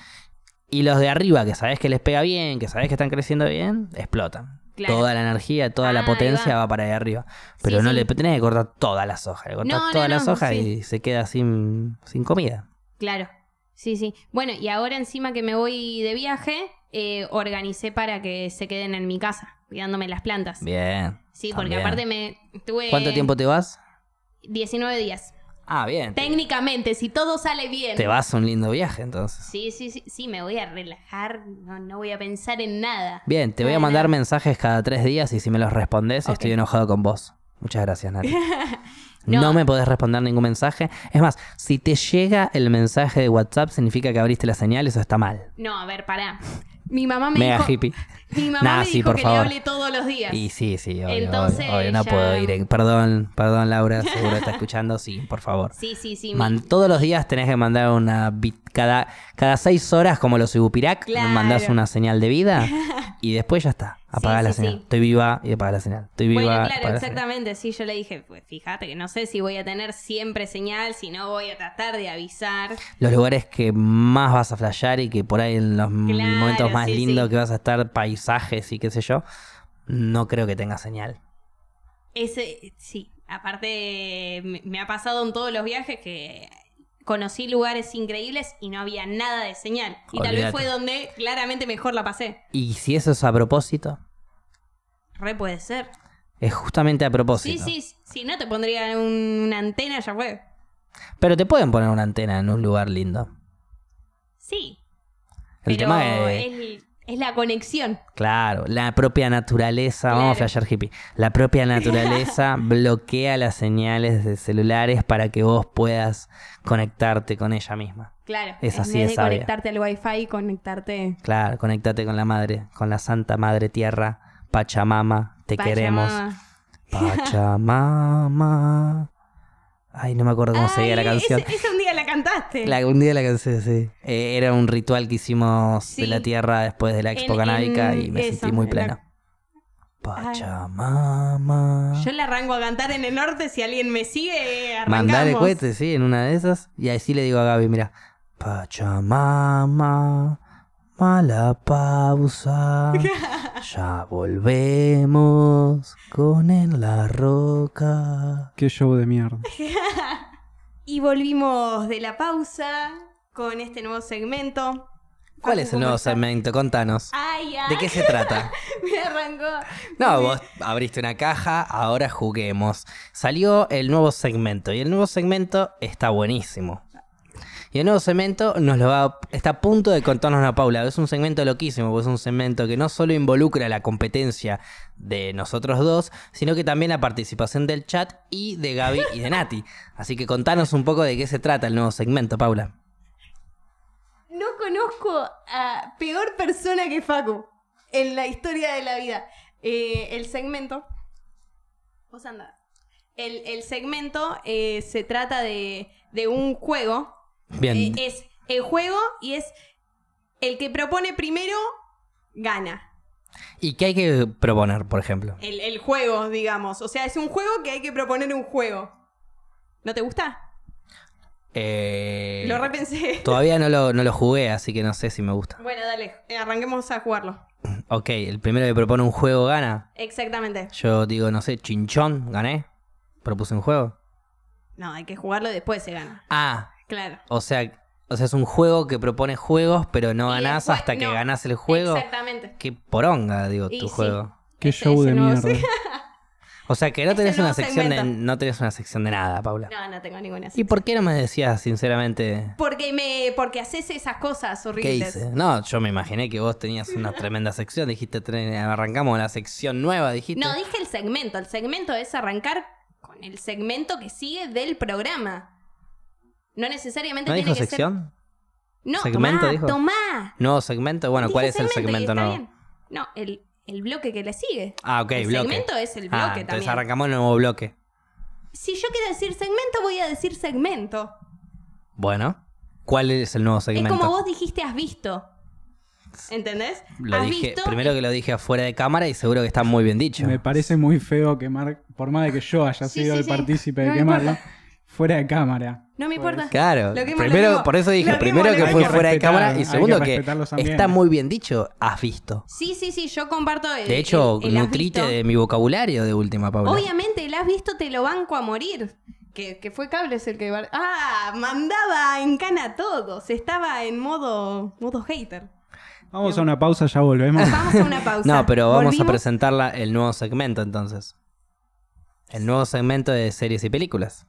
Y los de arriba, que sabés que les pega bien, que sabés que están creciendo bien, explotan. Claro. Toda la energía, toda Ah, la ahí potencia va. va. para ahí arriba. Pero Sí, no le tenés que cortar todas las hojas. Le cortás No, todas no, las hojas y se queda sin, sin comida. claro. Sí, sí. Bueno, y ahora encima que me voy de viaje, eh, organicé para que se queden en mi casa, cuidándome las plantas. Bien. Sí, porque también. aparte me tuve... ¿Cuánto tiempo te vas? 19 días. Ah, bien. Técnicamente, si todo sale bien. Te vas a un lindo viaje entonces. Sí, sí, sí, sí, me voy a relajar, no, no voy a pensar en nada. Bien, te voy a Nada, mandar mensajes cada tres días y si me los respondes Ok. estoy enojado con vos. Muchas gracias, Nati. no. No. me podés responder ningún mensaje. Es más, si te llega el mensaje de WhatsApp significa que abriste la señal, eso está mal. No, a ver, pará. Mi mamá me Mega dijo, hippie. mi mamá Nah, me sí, dijo por que favor. le hable todos los días. Y sí, sí, obvio, Entonces, obvio, obvio, no ya- puedo ir. en- Perdón, perdón, Laura, seguro está escuchando. Sí, por favor. Sí, sí, sí. mi- Man- todos los días tenés que mandar una bit- cada, cada seis horas, como los Ibupirac, Claro. mandás una señal de vida y después ya está. Apagás Sí, la sí, señal. sí. Estoy viva y apagás la señal. Estoy viva Bueno, claro, exactamente. Sí, yo le dije, pues fíjate que no sé si voy a tener siempre señal, si no voy a tratar de avisar. Los lugares que más vas a flashear y que por ahí en los Claro, momentos más lindos que vas a estar, paisajes y qué sé yo, no creo que tenga señal. Ese, sí, aparte me ha pasado en todos los viajes que conocí lugares increíbles y no había nada de señal. Y tal vez fue donde claramente mejor la pasé. Y si eso es a propósito, Re puede ser. es justamente a Sí, propósito. sí, si no te pondrían un- una antena, ya fue. Pero te pueden poner una antena en un lugar lindo. Sí. El pero tema es, es, es la conexión. claro, la propia naturaleza, vamos a Claro. flashear hippie, la propia naturaleza bloquea las señales de celulares para que vos puedas conectarte con ella misma. Claro. Es en así vez de sabia. conectarte al wifi, conectarte. Claro, conéctate con la madre, con la santa madre tierra, Pachamama, te queremos. Pachamama. Ay, no me acuerdo cómo seguía la canción. Ese, ese un día la cantaste. La, un día la cansé, sí. Eh, era un ritual que hicimos Sí. de la tierra después de la Expo En- Canábica en y me eso, sentí muy la- pleno. Pachamama. Yo le arranco a cantar en el norte. Si alguien me sigue, arrancamos. Mandale cohete, sí, en una de esas. Y así le digo a Gaby, mira. Pachamama. Mala pausa. Ya volvemos con en la roca. Qué show de mierda. Y volvimos de la pausa con este nuevo segmento. ¿Cuál es el ¿cómo nuevo segmento? Contanos. Ay, ay. ¿De qué se trata? Me arrancó. No, vos abriste una caja, ahora juguemos. Salió el nuevo segmento y el nuevo segmento está buenísimo. Y el nuevo segmento nos lo va, está a punto de contarnos a Paula. Es un segmento loquísimo, porque es un segmento que no solo involucra la competencia de nosotros dos, sino que también la participación del chat y de Gaby y de Nati. Así que contanos un poco de qué se trata el nuevo segmento, Paula. No conozco a peor persona que Facu en la historia de la vida. Eh, el segmento. Vos andá. El, el segmento eh, se trata de, de un juego. Bien. Eh, es el juego y es el que propone primero gana. ¿Y qué hay que proponer, por ejemplo? El, el juego, digamos. O sea, es un juego que hay que proponer un juego. ¿No te gusta? Eh, Lo repensé. Todavía no lo, no lo jugué, así que no sé si me gusta. Bueno, dale, eh, arranquemos a jugarlo. Ok, el primero que propone un juego gana. Exactamente. Yo digo, no sé, chinchón, gané. Propuse un juego. No, hay que jugarlo y después se gana. Ah, Claro. o sea, o sea, es un juego que propone juegos, pero no ganás hasta que ganás el juego. Exactamente. Qué poronga, digo, Y tu sí. juego. Qué show de mierda. O sea, que no Es tenés una sección de, no tenés una sección de nada, Paula. No, no tengo ninguna. ¿Y por qué no me decías sinceramente Porque me, porque haces esas cosas qué horribles. hice? No, yo me imaginé que vos tenías una tremenda sección. Dijiste, "Tre- arrancamos la sección nueva, dijiste. No, dije el segmento. El segmento es arrancar con el segmento que sigue del programa. No necesariamente ¿No tiene dijo que sección? ser. No, ¿Segmento tomá, dijo? tomá. ¿Nuevo segmento? Bueno, ¿cuál es el segmento nuevo? No, el, el bloque que le sigue. Ah, ok, el bloque. segmento es el bloque ah, entonces también. arrancamos el nuevo bloque. Si yo quiero decir segmento, voy a decir segmento. Bueno, ¿cuál es el nuevo segmento? Es como vos dijiste, has visto. ¿Entendés? Lo has dije, visto. primero que lo dije afuera de cámara y seguro que está muy bien dicho. Me parece muy feo quemar, por más de que yo haya Sí, sido sí, el sí. partícipe No de me quemarlo, fuera de cámara. No me importa. Claro, Lo quemo, lo primero, quemo. por eso dije, Lo primero que quemo. fue que fuera de cámara y que segundo que, está muy bien dicho, has visto. Sí, sí, sí, yo comparto el. De hecho, el- nutrite de mi vocabulario de última, Paula. Obviamente, el has visto, te lo banco a morir. Que, que fue Cables el que. bar- Ah, mandaba en cana a todos. Estaba en modo, modo hater. Vamos a una pausa, ya volvemos. Vamos a una pausa. No, pero vamos a ¿Volvimos? presentar la- el nuevo segmento entonces. El nuevo segmento de series y películas.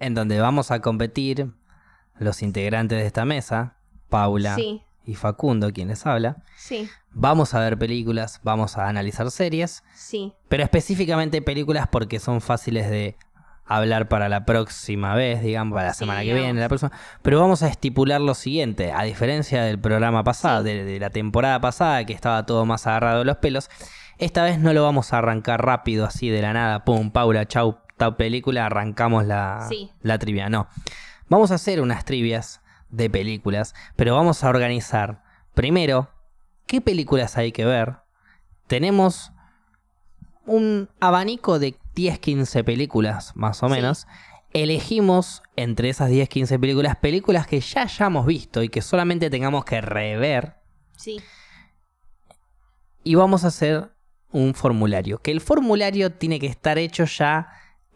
En donde vamos a competir los integrantes de esta mesa, Paula Sí, y Facundo, quien les habla. sí, Vamos a ver películas, vamos a analizar series, sí. pero específicamente películas porque son fáciles de hablar para la próxima vez, digamos, para la Sí, semana que viene, la próxima. Pero vamos a estipular lo siguiente, a diferencia del programa pasado, de, de la temporada pasada, que estaba todo más agarrado de los pelos, esta vez no lo vamos a arrancar rápido, así de la nada, pum, Paula, chau, tal película, arrancamos la, Sí. la trivia. No. Vamos a hacer unas trivias de películas, pero vamos a organizar primero qué películas hay que ver. Tenemos un abanico de 10-15 películas, más o Sí. menos. Elegimos entre esas 10-15 películas películas que ya hayamos visto y que solamente tengamos que rever. Sí, Y vamos a hacer un formulario. Que el formulario tiene que estar hecho ya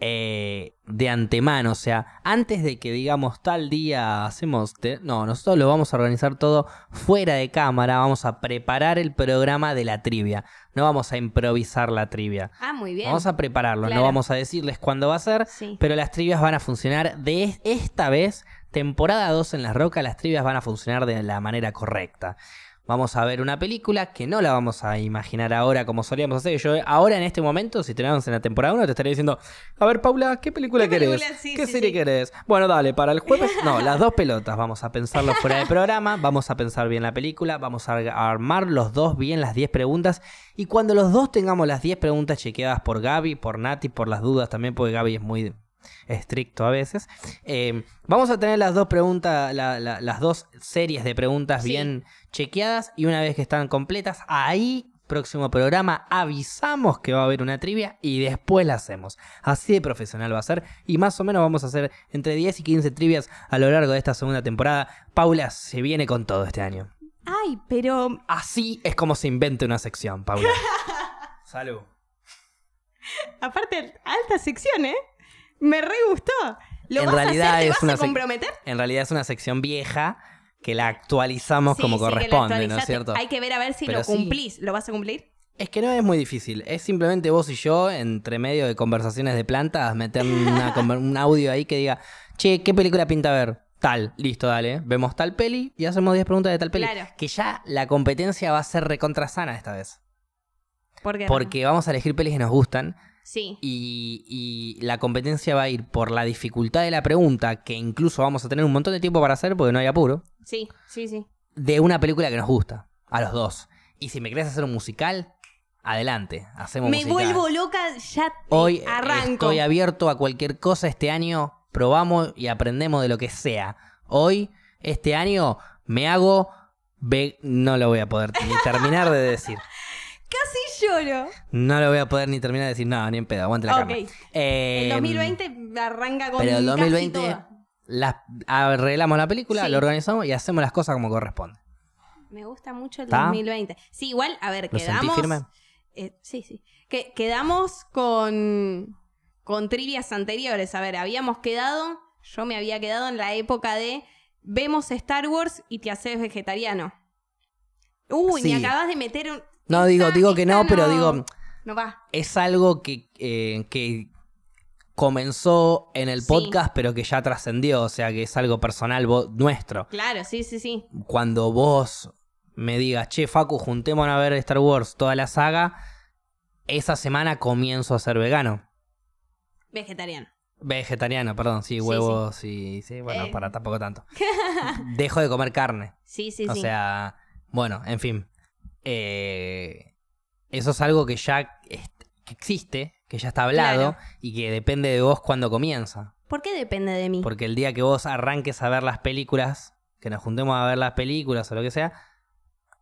eh, de antemano. O sea, antes de que digamos tal día hacemos... te- No, nosotros lo vamos a organizar todo fuera de cámara. Vamos a preparar el programa de la trivia. No vamos a improvisar la trivia. Ah, muy bien. Vamos a prepararlo. Claro. No vamos a decirles cuándo va a ser. Sí. Pero las trivias van a funcionar de es- esta vez, temporada 2 en Las Rocas, las trivias van a funcionar de la manera correcta. Vamos a ver una película que no la vamos a imaginar ahora como solíamos hacer. Yo ahora en este momento, si tenemos en la temporada 1, te estaría diciendo, a ver Paula, ¿qué película ¿Qué querés? película? Sí, ¿Qué sí, serie sí. querés? Bueno, dale, para el jueves. No, las dos pelotas. Vamos a pensarlo fuera de programa, vamos a pensar bien la película, vamos a ar- armar los dos bien las 10 preguntas. Y cuando los dos tengamos las 10 preguntas chequeadas por Gaby, por Nati, por las dudas también, porque Gaby es muy estricto a veces. eh, vamos a tener las dos preguntas, la- la- las dos series de preguntas Sí. bien chequeadas y una vez que están completas, ahí próximo programa avisamos que va a haber una trivia y después la hacemos. Así de profesional va a ser y más o menos vamos a hacer entre 10 y 15 trivias a lo largo de esta segunda temporada. Paula se viene con todo este año. Ay, pero Así es como se inventa una sección, Paula. Salud. aparte, alta sección, ¿eh? Me re gustó. ¿Lo En vas realidad a hacer? ¿Te es vas una a comprometer? En realidad es una sección vieja que la actualizamos Sí, como sí, que la corresponde, ¿no es actualizaste. cierto? Hay que ver a ver si Pero lo sí. cumplís. ¿Lo vas a cumplir? Es que no es muy difícil, es simplemente vos y yo, entre medio de conversaciones de plantas, meter una conver- un audio ahí que diga, che, ¿qué película pinta ver? Tal, listo, dale, vemos tal peli y hacemos 10 preguntas de tal peli. Claro. Que ya la competencia va a ser recontra sana esta vez. ¿Por qué no? Porque vamos a elegir pelis que nos gustan Sí, y, y la competencia va a ir por la dificultad de la pregunta, que incluso vamos a tener un montón de tiempo para hacer porque no hay apuro, sí, sí, sí. de una película que nos gusta, a los dos. Y si me querés hacer un musical, adelante, hacemos Me musical. vuelvo loca, ya Hoy arranco. estoy abierto a cualquier cosa este año, probamos y aprendemos de lo que sea. Hoy, este año, me hago... ve- No lo voy a poder ni terminar de decir. Casi lloro. No lo voy a poder ni terminar de decir, no, ni en pedo, aguante la Ok. cama. Eh, El 2020 arranca con Pero el casi 2020 toda. las, arreglamos la película, Sí. lo organizamos y hacemos las cosas como corresponde. Me gusta mucho el ¿Está? 2020. Sí, igual, a ver, ¿Lo sentí quedamos. firme? Eh, sí, sí. Que, quedamos con, con trivias anteriores. A ver, habíamos quedado. Yo me había quedado en la época de. Vemos Star Wars y te haces vegetariano. Uy, Sí. me acabas de meter un. No, digo, digo que no, pero digo, No va. es algo que, eh, que comenzó en el Sí. podcast, pero que ya trascendió, o sea, que es algo personal vo- nuestro. Claro, sí, sí, sí. Cuando vos me digas, che, Facu, juntémonos a ver Star Wars, toda la saga, esa semana comienzo a ser vegano. Vegetariano. Vegetariano, perdón, sí, Sí, huevos, sí, sí, bueno, Eh. para tampoco tanto. Dejo de comer carne. Sí, sí, o sí. sea, bueno, en fin. Eh, eso es algo que ya que existe, que ya está hablado Claro. y que depende de vos cuando comienza. ¿Por qué depende de mí? Porque el día que vos arranques a ver las películas, que nos juntemos a ver las películas o lo que sea,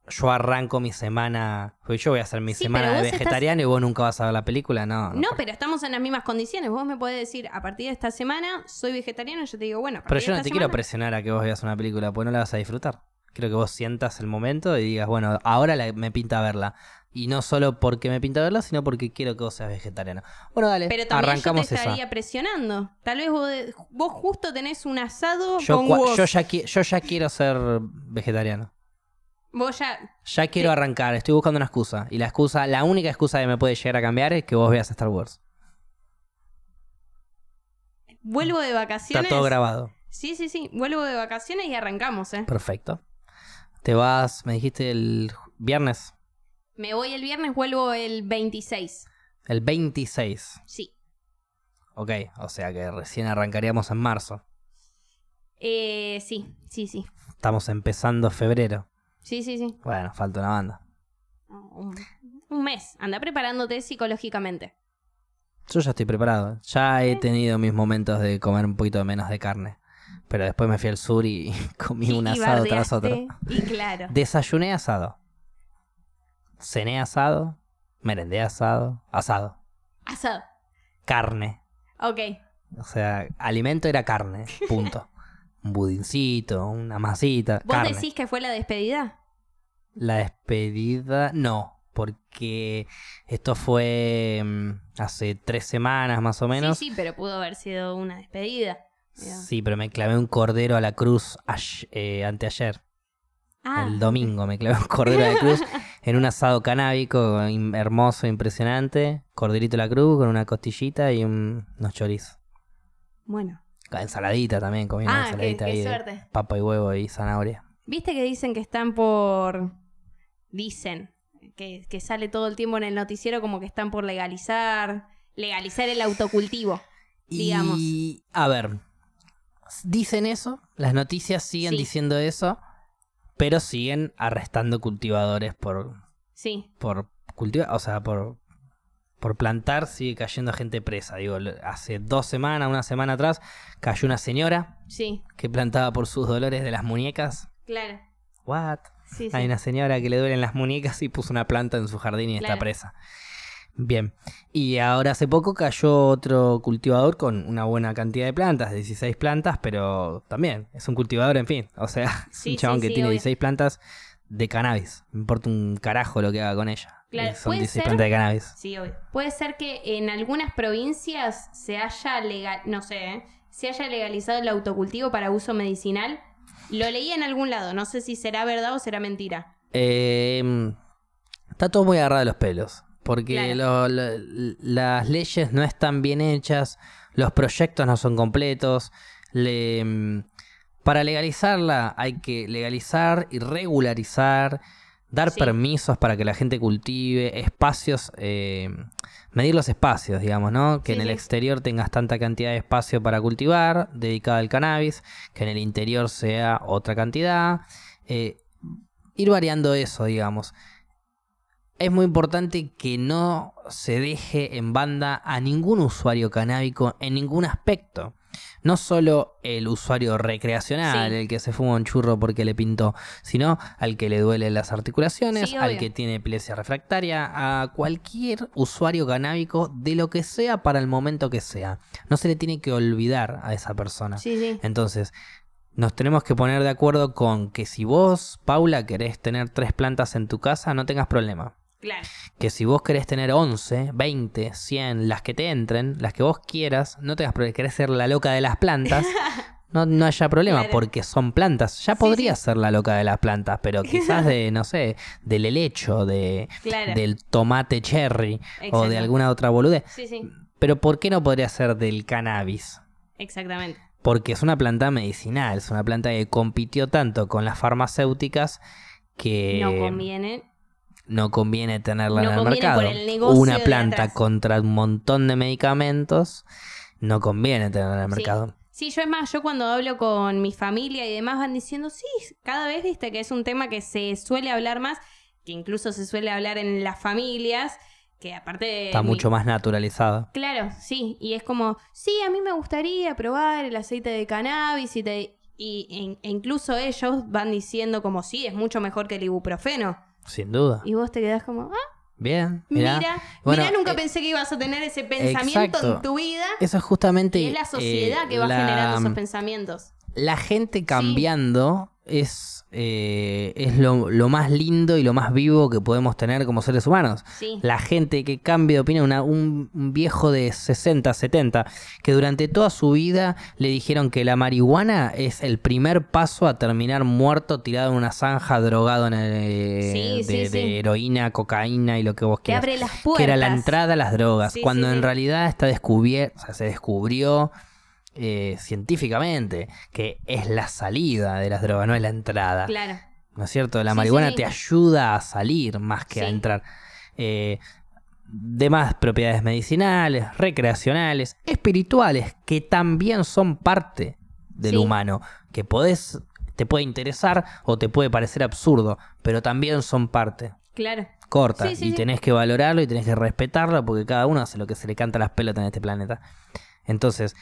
yo arranco mi semana. Pues yo voy a hacer mi Sí, semana de estás- vegetariano y vos nunca vas a ver la película, no. No, pero estamos en las mismas condiciones. Vos me podés decir, a partir de esta semana soy vegetariano y yo te digo, bueno, a Pero yo de no te quiero presionar a que vos veas una película, porque no la vas a disfrutar. Quiero que vos sientas el momento y digas, bueno, ahora la- me pinta verla. Y no solo porque me pinta verla, sino porque quiero que vos seas vegetariano. Bueno, dale, Pero también arrancamos yo te esa. estaría presionando. Tal vez vos, vos justo tenés un asado Yo, con vos. yo, ya yo ya quiero ser vegetariano. Vos ya. Ya quiero arrancar, estoy buscando una excusa. Y la excusa, la única excusa que me puede llegar a cambiar es que vos veas Star Wars. Vuelvo de vacaciones. Está todo grabado. Sí, sí, sí. Vuelvo de vacaciones y arrancamos, ¿eh? Perfecto. Te vas, me dijiste el viernes, Me voy el viernes, vuelvo el 26. el 26. Sí. Ok, o sea que recién arrancaríamos en marzo. Eh, sí, sí, sí. Estamos empezando febrero. Sí, sí, sí. Bueno, falta una banda. Un, un mes. Anda preparándote psicológicamente. Yo ya estoy preparado. Ya he tenido mis momentos de comer un poquito menos de carne. Pero después me fui al sur y comí un y asado tras otro. Y claro. Desayuné asado. Cené asado. Merendé asado. Asado. Asado. Carne. Ok. O sea, alimento era carne. Punto. un budincito, una masita. ¿Vos carne. decís que fue la despedida? La despedida, no. Porque esto fue mm, hace tres semanas más o menos. Sí, sí, pero pudo haber sido una despedida. Digamos. Sí, pero me clavé un cordero a la cruz eh, anteayer. Ah, El domingo me clavé un cordero a la cruz en un asado canábico hermoso, impresionante. Corderito a la cruz con una costillita y un- unos chorizos. bueno. Ensaladita también, comí una Ah, qué, ensaladita qué ahí de suerte. papa y huevo y zanahoria. ¿Viste que dicen que están por... Dicen que, que sale todo el tiempo en el noticiero como que están por legalizar, legalizar el autocultivo. Digamos. Y, a ver, dicen eso, las noticias siguen Sí. diciendo eso, pero siguen arrestando cultivadores por, Sí, por cultivar, o sea, por, por plantar sigue cayendo gente presa. Digo, hace dos semanas, una semana atrás, cayó una señora sí, que plantaba por sus dolores de las muñecas. claro. What? Sí, sí. Hay una señora que le duelen las muñecas y puso una planta en su jardín y está presa. Bien. Y ahora hace poco cayó otro cultivador con una buena cantidad de plantas, 16 plantas, pero también es un cultivador, en fin. O sea, Sí, un chabón sí, que sí, tiene obvio. 16 plantas de cannabis. Me importa un carajo lo que haga con ella. Claro, Eh, Son puede 16 ser- plantas de cannabis. Sí, obvio. Puede ser que en algunas provincias se haya legal, no sé, ¿eh? se haya legalizado el autocultivo para uso medicinal. Lo leí en algún lado, no sé si será verdad o será mentira. Eh, está todo muy agarrado de los pelos. Porque lo- lo- las leyes no están bien hechas, los proyectos no son completos. le- mm, para legalizarla hay que legalizar y regularizar, dar Sí. permisos para que la gente cultive, espacios, eh, medir los espacios, digamos, ¿no? Que Sí, en el sí. exterior tengas tanta cantidad de espacio para cultivar dedicada al cannabis, que en el interior sea otra cantidad. eh, ir variando eso, digamos. Es muy importante que no se deje en banda a ningún usuario canábico en ningún aspecto. No solo el usuario recreacional, Sí. el que se fuma un churro porque le pintó, sino al que le duelen las articulaciones, Sí, al que tiene epilepsia refractaria, a cualquier usuario canábico de lo que sea para el momento que sea. No se le tiene que olvidar a esa persona. Sí. Entonces, nos tenemos que poner de acuerdo con que si vos, Paula, querés tener tres plantas en tu casa, no tengas problema. Claro. Que si vos querés tener 11, 20, 100, las que te entren, las que vos quieras, no tengas problema. Querés ser la loca de las plantas, no, no haya problema, Claro. porque son plantas. Ya Sí, sí. ser la loca de las plantas, pero quizás de, no sé, del helecho, de, Claro. del tomate cherry o de alguna otra boludez. Sí, sí. Pero ¿por qué no podría ser del cannabis? Exactamente. Porque es una planta medicinal, es una planta que compitió tanto con las farmacéuticas que No conviene. No conviene tenerla No en el mercado. el una planta contra un montón de medicamentos no conviene tenerla en el Sí. mercado. Sí, yo es más, yo cuando hablo con mi familia y demás van diciendo, sí, cada vez viste que es un tema que se suele hablar más, que incluso se suele hablar en las familias, que aparte de... Está mi- mucho más naturalizada. Claro, sí, y es como, sí, a mí me gustaría probar el aceite de cannabis y, te- y e- e incluso ellos van diciendo como, sí, es mucho mejor que el ibuprofeno. Sin duda. Y vos te quedás como, ah, Bien, mira, mira. nunca eh, pensé que ibas a tener ese pensamiento exacto. en tu vida. Eso es justamente. Y es la sociedad eh, que va la- generando esos pensamientos. La gente cambiando es eh, es lo, lo más lindo y lo más vivo que podemos tener como seres humanos. Sí. La gente que cambia de opinión, una- un, un viejo de 60, 70, que durante toda su vida le dijeron que la marihuana es el primer paso a terminar muerto, tirado en una zanja, drogado en el- Sí, sí, de, sí. de heroína, cocaína y lo que vos Que quieras. abre las puertas. Que era la entrada a las drogas, cuando en realidad está descubierto, sea, se descubrió eh, científicamente que es la salida de las drogas, no es la entrada. Claro. ¿No es cierto? La Sí, marihuana sí, sí. te ayuda a salir más que a entrar. Eh, demás propiedades medicinales, recreacionales, espirituales, que también son parte del humano. Que podés, te puede interesar o te puede parecer absurdo, pero también son parte. Claro. Corta. Y tenés que valorarlo y tenés que respetarlo porque cada uno hace lo que se le canta a las pelotas en este planeta. Entonces,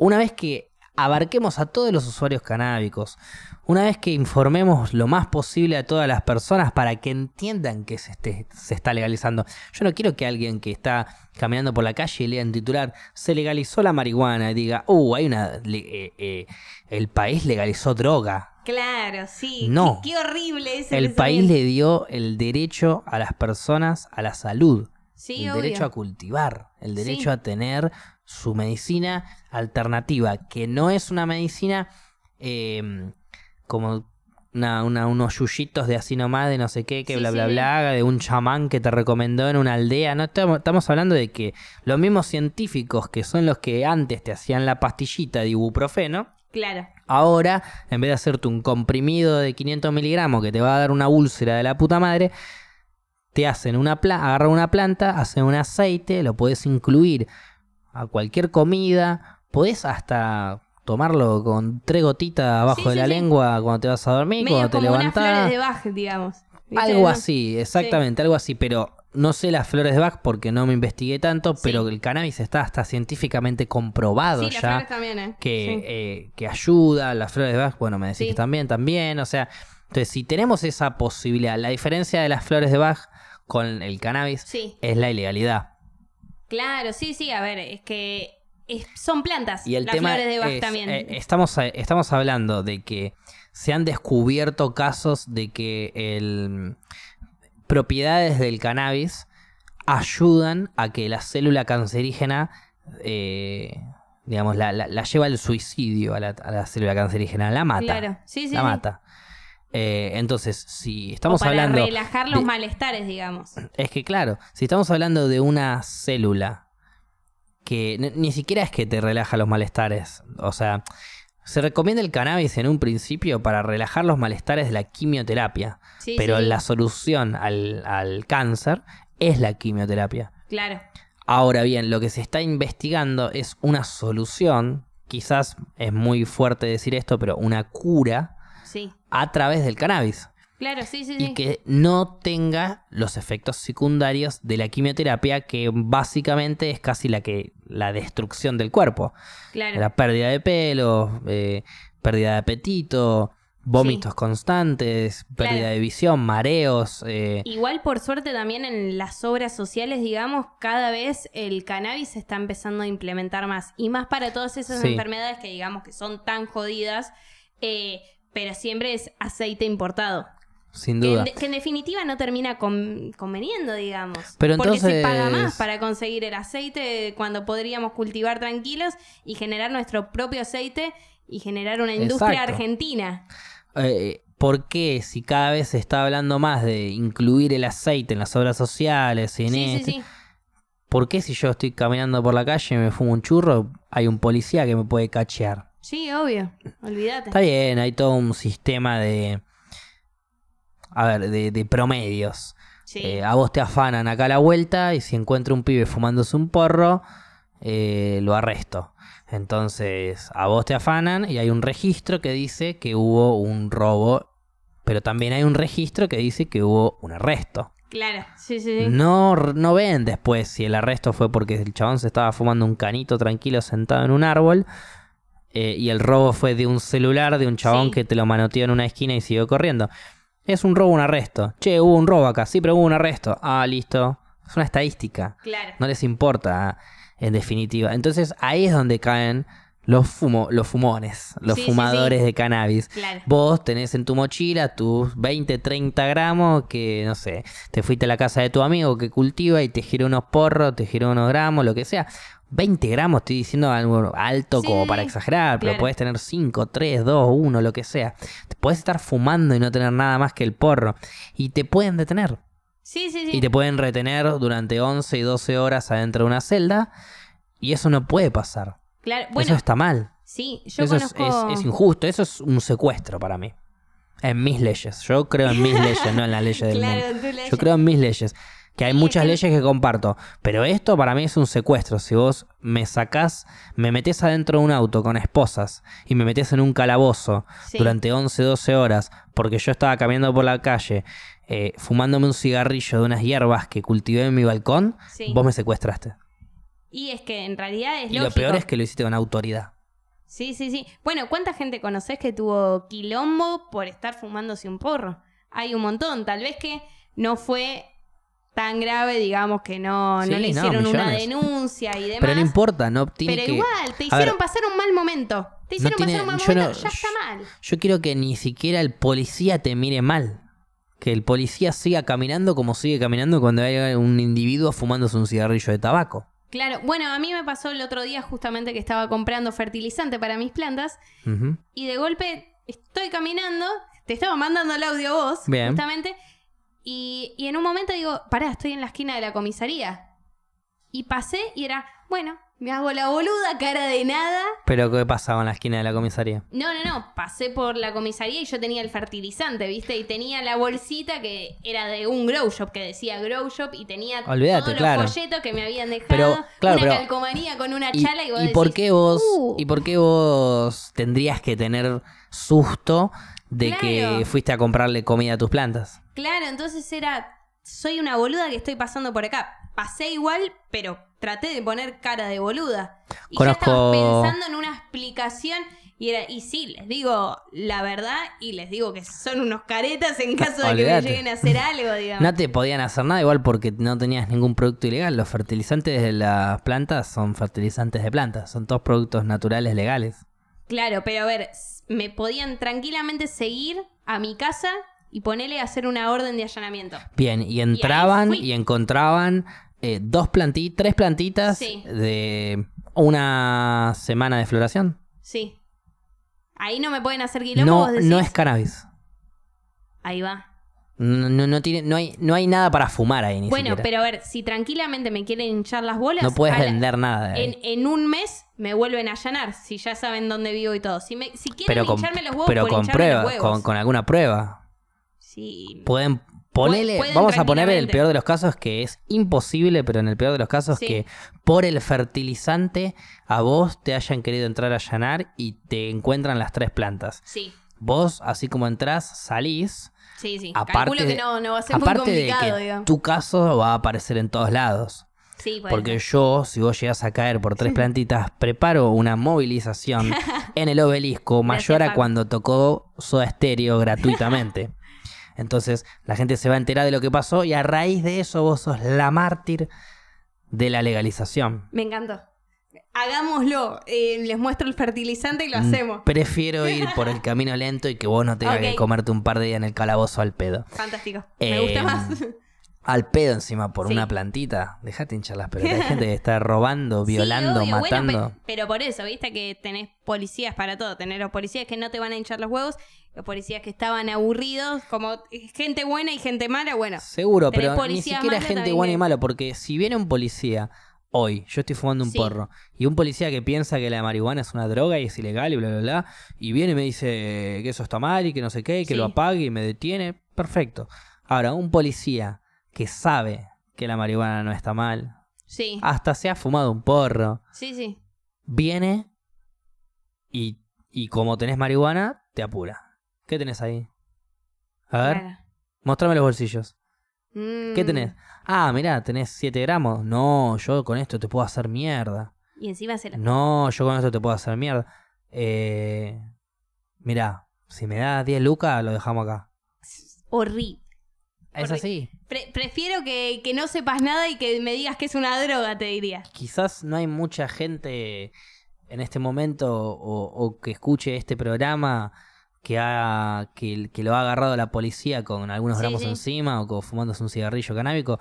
una vez que abarquemos a todos los usuarios canábicos, una vez que informemos lo más posible a todas las personas para que entiendan que se, esté- se está legalizando. Yo no quiero que alguien que está caminando por la calle y lea en titular, se legalizó la marihuana y diga, uh, hay una... eh, eh, el país legalizó droga. Claro, sí. No. Qué, qué horrible ese El país le dio el derecho a las personas a la salud. Sí, el obvio. derecho a cultivar, el derecho Sí. a tener su medicina alternativa, que no es una medicina eh, como una- una- unos yuyitos de así nomás, de no sé qué, que Sí, bla, bla, sí. bla, de un chamán que te recomendó en una aldea. No estamos, estamos hablando de que los mismos científicos que son los que antes te hacían la pastillita de ibuprofeno, Claro. Ahora, en vez de hacerte un comprimido de 500 miligramos que te va a dar una úlcera de la puta madre, te hacen una planta, agarran una planta, hacen un aceite, lo puedes incluir a cualquier comida, podés hasta tomarlo con tres gotitas abajo Sí, de sí, la sí. lengua cuando te vas a dormir, Medio cuando te como unas flores de Bach, digamos. Algo así, exactamente, algo así, pero no sé las flores de Bach porque no me investigué tanto, pero el cannabis está hasta científicamente comprobado Sí, las ya flores también, ¿eh? que, eh, que ayuda, las flores de Bach, bueno, me decís que también, también, o sea, entonces si tenemos esa posibilidad, la diferencia de las flores de Bach con el cannabis Sí, es la ilegalidad. Claro, sí, sí, a ver, es que es- son plantas. Y el las tema flores de Bach es, también. eh, estamos, estamos hablando de que se han descubierto casos de que el, propiedades del cannabis ayudan a que la célula cancerígena, eh, digamos, la, la- la lleva al suicidio a la, a la célula cancerígena, la mata. claro, sí, sí. la sí. mata. Eh, entonces, si O estamos para hablando... relajar los de- malestares, digamos. es que claro, si estamos hablando de una célula que ni, ni siquiera es que te relaja los malestares, o sea, se recomienda el cannabis en un principio para relajar los malestares de la quimioterapia, Sí, pero sí, la solución al, al cáncer es la quimioterapia. Claro, Ahora bien, lo que se está investigando es una solución, quizás es muy fuerte decir esto, pero una cura. A través del cannabis Claro, sí, sí, y sí. que no tenga los efectos secundarios de la quimioterapia que básicamente es casi la que la destrucción del cuerpo Claro. la pérdida de pelo eh, pérdida de apetito vómitos constantes pérdida Claro. de visión mareos eh, Igual por suerte también en las obras sociales, digamos, cada vez el cannabis se está empezando a implementar más. Y más para todas esas Sí. enfermedades que digamos que son tan jodidas, eh, pero siempre es aceite importado. sin Que duda en, que en definitiva no termina con- conveniendo, digamos. Pero Porque se paga entonces- más para conseguir el aceite cuando podríamos cultivar tranquilos y generar nuestro propio aceite y generar una industria Exacto. argentina. Eh, ¿Por qué si cada vez se está hablando más de incluir el aceite en las obras sociales y en Sí, sí, este, sí. ¿Por qué si yo estoy caminando por la calle y me fumo un churro, hay un policía que me puede cachear? Sí, obvio. Olvídate. Está bien, hay todo un sistema de. A ver, de, de promedios. Sí. Eh, a vos te afanan acá a la vuelta y si encuentro un pibe fumándose un porro, eh, lo arresto. Entonces, a vos te afanan y hay un registro que dice que hubo un robo, pero también hay un registro que dice que hubo un arresto. Claro, sí, sí, sí. No, no ven después si el arresto fue porque el chabón se estaba fumando un canito tranquilo sentado en un árbol eh, y el robo fue de un celular de un chabón Sí. que te lo manoteó en una esquina y siguió corriendo. Es un robo, un arresto. Che, hubo un robo acá. Sí, pero hubo un arresto. Ah, listo. Es una estadística. Claro. No les importa, en definitiva. Entonces ahí es donde caen Los, fumo, los fumones, los Sí, sí, fumadores de cannabis. Claro. Vos tenés en tu mochila tus 20, 30 gramos que, no sé, te fuiste a la casa de tu amigo que cultiva y te giró unos porros, te giró unos gramos, lo que sea. 20 gramos, estoy diciendo algo alto como para exagerar, pero puedes tener 5, 3, 2, 1, lo que sea. Te puedes estar fumando y no tener nada más que el porro. Y te pueden detener. Sí, sí, sí. Y te pueden retener durante 11 y 12 horas adentro de una celda. Y eso no puede pasar. Claro. Bueno, eso está mal. sí, yo eso es- conozco. es, es injusto. Eso es un secuestro para mí. En mis leyes. Yo creo en mis leyes, no en las leyes del Claro, mundo. ley. Yo creo en mis leyes. Que hay muchas leyes que comparto. Pero esto para mí es un secuestro. Si vos me sacás, me metés adentro de un auto con esposas y me metés en un calabozo Sí. durante 11, 12 horas porque yo estaba caminando por la calle eh, fumándome un cigarrillo de unas hierbas que cultivé en mi balcón, Sí. vos me secuestraste. Y es que en realidad es Y lógico. lo peor es que lo hiciste con autoridad. Sí, sí, sí. Bueno, ¿cuánta gente conoces que tuvo quilombo por estar fumándose un porro? Hay un montón. Tal vez que no fue tan grave, digamos, que no, Sí, no le no, hicieron una denuncia y demás. Pero no importa, no tiene Pero que... igual, te hicieron ver, pasar un mal momento. Te no hicieron tiene- pasar un mal no- momento. ya está mal. Yo quiero que ni siquiera el policía te mire mal. Que el policía siga caminando como sigue caminando cuando hay un individuo fumándose un cigarrillo de tabaco. Claro, bueno, a mí me pasó el otro día justamente que estaba comprando fertilizante para mis plantas y de golpe estoy caminando, te estaba mandando el audio a vos, Bien. justamente, y, y en un momento digo, pará, estoy en la esquina de la comisaría. Y pasé y era, bueno, me hago la boluda, cara de nada. Pero ¿qué pasaba en la esquina de la comisaría? No, no, no, pasé por la comisaría y yo tenía el fertilizante, ¿viste? Y tenía la bolsita que era de un grow shop, que decía grow shop, y tenía Olvídate, todos claro. los folletos que me habían dejado, Pero, claro, una pero- calcomanía con una ¿Y, chala y vos y por decís, qué vos "Uh". y por qué vos tendrías que tener susto de Claro. que fuiste a comprarle comida a tus plantas? Claro, entonces era, soy una boluda que estoy pasando por acá. Pasé igual, pero traté de poner cara de boluda. Y ya estaba Conozco- pensando en una explicación y era, y sí, les digo la verdad y les digo que son unos caretas en caso de que me lleguen a hacer algo, digamos. No te podían hacer nada igual porque no tenías ningún producto ilegal. Los fertilizantes de las plantas son fertilizantes de plantas, son todos productos naturales legales. Claro, pero a ver, me podían tranquilamente seguir a mi casa y ponerle a hacer una orden de allanamiento. Bien, y entraban y, encontraban eh, dos plantitas, tres plantitas Sí. de una semana de floración. Sí. Ahí no me pueden hacer quilombo, No, vos decís. no es cannabis. Ahí va. No, no, no tiene, no, hay, no hay nada para fumar ahí ni Bueno, siquiera. pero a ver, si tranquilamente me quieren hinchar las bolas, no puedes la- vender nada de ahí. en, en un mes me vuelven a allanar, si ya saben dónde vivo y todo. Si, me, si quieren pero con, hincharme los huevos, pero por con hincharme los prueba, huevos. con, con alguna prueba. Sí. Pueden pueden vamos a poner el peor de los casos que es imposible, pero en el peor de los casos Sí. que por el fertilizante a vos te hayan querido entrar a allanar y te encuentran las tres plantas. Sí, Vos, así como entrás, salís. sí, sí. Aparte, Calculo que no, no va a ser muy aparte de complicado, que digamos. tu caso va a aparecer en todos lados. Sí, puede Porque yo, si vos llegas a caer por tres plantitas, preparo una movilización en el obelisco mayor a cuando tocó Soda Stereo gratuitamente. Entonces, la gente se va a enterar de lo que pasó y a raíz de eso vos sos la mártir de la legalización. Me encantó. Hagámoslo. Eh, les muestro el fertilizante y lo hacemos. Mm, Prefiero ir por el camino lento y que vos no tengas que comerte un par de días en el calabozo al pedo. Fantástico. Me gusta más. Al pedo encima por Sí. una plantita. Dejate hinchar las pelotas. Hay gente que está robando, violando, Sí, obvio. Bueno, matando. pe- pero por eso, viste que tenés policías para todo. Tenés los policías que no te van a hinchar los huevos, los policías que estaban aburridos, como gente buena y gente mala, bueno. Seguro, pero ni siquiera gente buena y mala, porque si viene un policía hoy, yo estoy fumando un Sí. porro, y un policía que piensa que la marihuana es una droga y es ilegal y bla, bla, bla, y viene y me dice que eso está mal y que no sé qué, y que Sí. lo apague y me detiene, perfecto. Ahora, un policía que sabe que la marihuana no está mal, Sí, hasta se ha fumado un porro, sí, sí. viene y, y como tenés marihuana, te apura. ¿Qué tenés ahí? A ver, Claro. mostrame los bolsillos. Mm. ¿Qué tenés? Ah, mirá, tenés 7 gramos. No, yo con esto te puedo hacer mierda. Y encima se la... No, yo con esto te puedo hacer mierda. Eh, mirá, si me das 10 lucas, lo dejamos acá. Horrible. Es así. Pre- prefiero que, que no sepas nada y que me digas que es una droga, te diría. Quizás no hay mucha gente en este momento o, o que escuche este programa que, ha, que, que lo ha agarrado la policía con algunos Sí, gramos sí. encima o con- fumándose un cigarrillo canábico.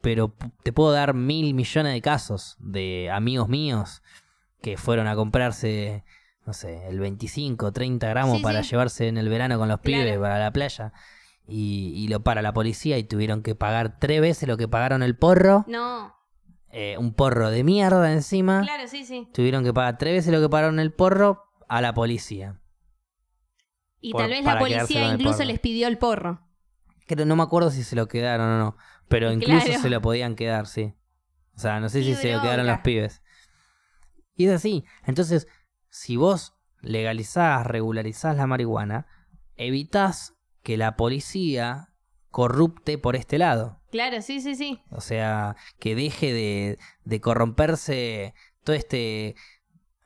Pero te puedo dar mil millones de casos de amigos míos que fueron a comprarse, no sé, el 25, 30 gramos Sí, para llevarse en el verano con los Claro. pibes para la playa. Y, y lo para la policía y tuvieron que pagar tres veces lo que pagaron el porro. No, eh, un porro de mierda encima. claro, sí, sí. Tuvieron que pagar tres veces lo que pagaron el porro a la policía. Y Por- tal vez la policía incluso les pidió el porro. Creo, no me acuerdo si se lo quedaron o no. Pero Y incluso claro. se lo podían quedar, sí. O sea, no sé si se lo quedaron los pibes. Y es así. Entonces, si vos legalizás, regularizás la marihuana, evitás que la policía corrupte por este lado. Claro, sí, sí, sí. O sea, que deje de, de corromperse todo este...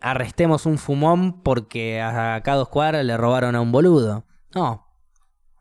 Arrestemos un fumón porque a- acá a dos cuadras le robaron a un boludo. No.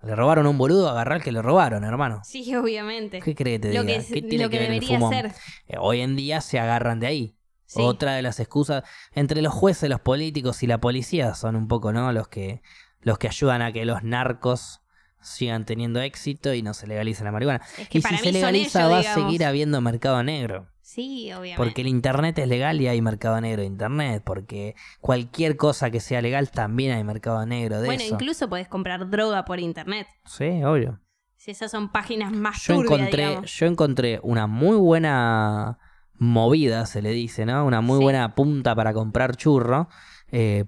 Le robaron a un boludo, agarrar que le robaron, hermano. Sí, obviamente. ¿Qué crees te lo diga? que, es- ¿Qué tiene lo que, ver el debería fumón? ser. Eh, Hoy en día se agarran de ahí. Sí. Otra de las excusas entre los jueces, los políticos y la policía son un poco, ¿no? Los que los que ayudan a que los narcos sigan teniendo éxito y no se legalice la marihuana. Es que Y si se legaliza ellos, va a seguir habiendo mercado negro. Sí, obviamente. Porque el internet es legal y hay mercado negro de internet. Porque cualquier cosa que sea legal también hay mercado negro de bueno, eso. incluso podés comprar droga por internet. Sí, obvio. Si esas son páginas más Yo encontré, digamos. yo encontré una muy buena movida, se le dice, ¿no? Una muy Sí. buena punta para comprar churro. eh,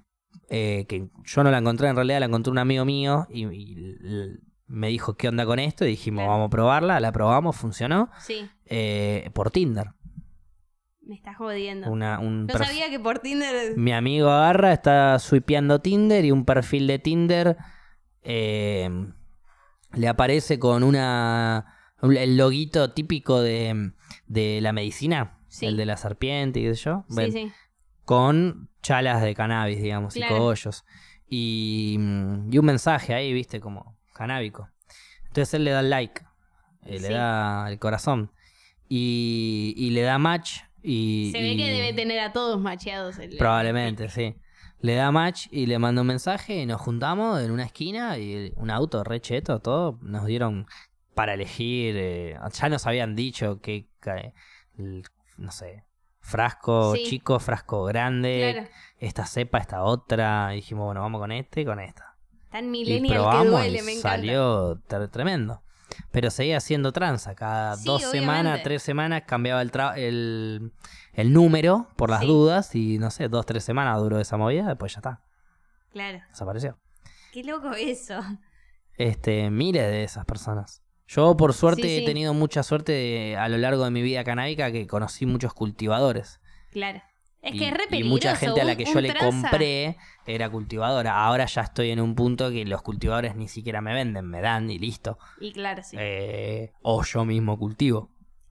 eh, que yo no la encontré, en realidad la encontré un amigo mío y, me dijo qué onda con esto y dijimos Claro. vamos a probarla, la probamos, funcionó. Sí, eh, por Tinder. me estás jodiendo. Una, un no sabía que por Tinder... Mi amigo agarra, está swipeando Tinder y un perfil de Tinder eh, le aparece con una el loguito típico de, de la medicina, Sí. el de la serpiente y qué sé yo, Sí, sí. con chalas de cannabis, digamos, y cogollos. Y, y un mensaje ahí, viste, como canábico. Entonces él le da el like, eh, le da el corazón y, y le da match. Y, Se ve que debe tener a todos macheados. el- Probablemente, sí. Le da match y le manda un mensaje y nos juntamos en una esquina y un auto re cheto, todo. Nos dieron para elegir. eh, ya nos habían dicho que, que el- no sé, frasco Sí. chico, frasco grande, Claro. esta cepa, esta otra. Y dijimos, bueno, vamos con este y con esta. Tan Y millennial que probamos duele, y me encanta. salió tremendo. Pero seguía haciendo tranza. Cada Sí, dos semanas, tres semanas cambiaba el, tra- el, el número por las Sí. dudas. Y no sé, dos, tres semanas duró esa movida. Después ya está. Claro. Desapareció. Qué loco eso. Este, miles de esas personas. Yo, por suerte, sí. he tenido mucha suerte de- a lo largo de mi vida canábica que conocí muchos cultivadores. Claro. Es y, que es re y mucha gente a la que un yo le tranza- compré era cultivadora. Ahora ya estoy en un punto que los cultivadores ni siquiera me venden, me dan y listo. Y claro, sí. Eh, o yo mismo cultivo,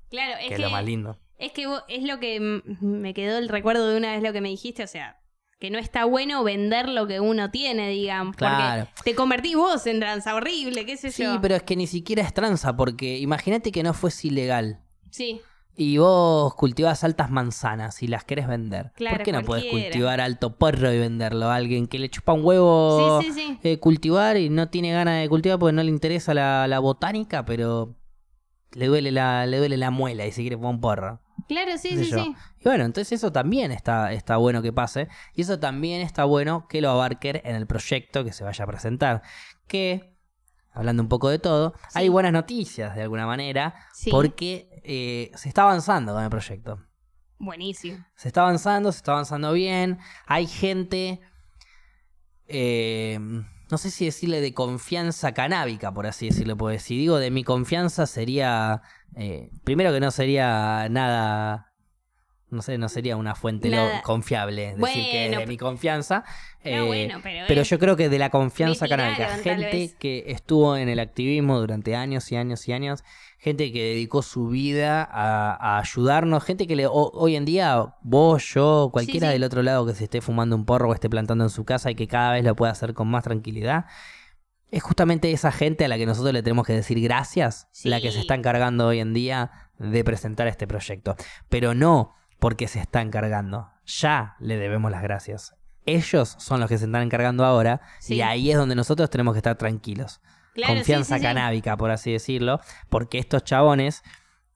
claro, es que es lo más lindo. es que vos- es lo que me quedó el recuerdo de una vez lo que me dijiste, o sea, que no está bueno vender lo que uno tiene, digamos. Claro. Porque te convertís vos en tranza horrible, qué sé Sí, yo. pero es que ni siquiera es tranza, porque imagínate que no fuese ilegal. Sí, Y vos cultivás altas manzanas y las querés vender. Claro, ¿Por qué no podés cualquiera. cultivar alto porro y venderlo a alguien que le chupa un huevo sí, sí, sí. eh, cultivar y no tiene ganas de cultivar porque no le interesa la, la botánica, pero le duele la, le duele la muela y se quiere poner un porro? Claro, sí, sé sí, yo. sí. Y bueno, entonces eso también está, está bueno que pase. Y eso también está bueno que lo abarquen en el proyecto que se vaya a presentar. Que, hablando un poco de todo, hay buenas noticias de alguna manera. Sí. Porque eh, se está avanzando con el proyecto. Buenísimo. Se está avanzando, se está avanzando bien. Hay gente. eh, no sé si decirle de confianza canábica, por así decirlo. Porque si digo de mi confianza sería. eh, primero que no sería nada. No sé, no sería una fuente Nada. confiable. Decir que es de mi confianza. Eh, bueno, pero, pero yo creo que de la confianza canábica, gente que estuvo en el activismo durante años y años y años, gente que dedicó su vida a, a ayudarnos, gente que le, ho- hoy en día, vos, yo, cualquiera sí. del otro lado que se esté fumando un porro o esté plantando en su casa y que cada vez lo pueda hacer con más tranquilidad. Es justamente esa gente a la que nosotros le tenemos que decir gracias, Sí. la que se está encargando hoy en día de presentar este proyecto. Pero no porque se está encargando. ya le debemos las gracias. Ellos son los que se están encargando ahora Sí. y ahí es donde nosotros tenemos que estar tranquilos. Claro, Confianza sí, sí. canábica, por así decirlo, porque estos chabones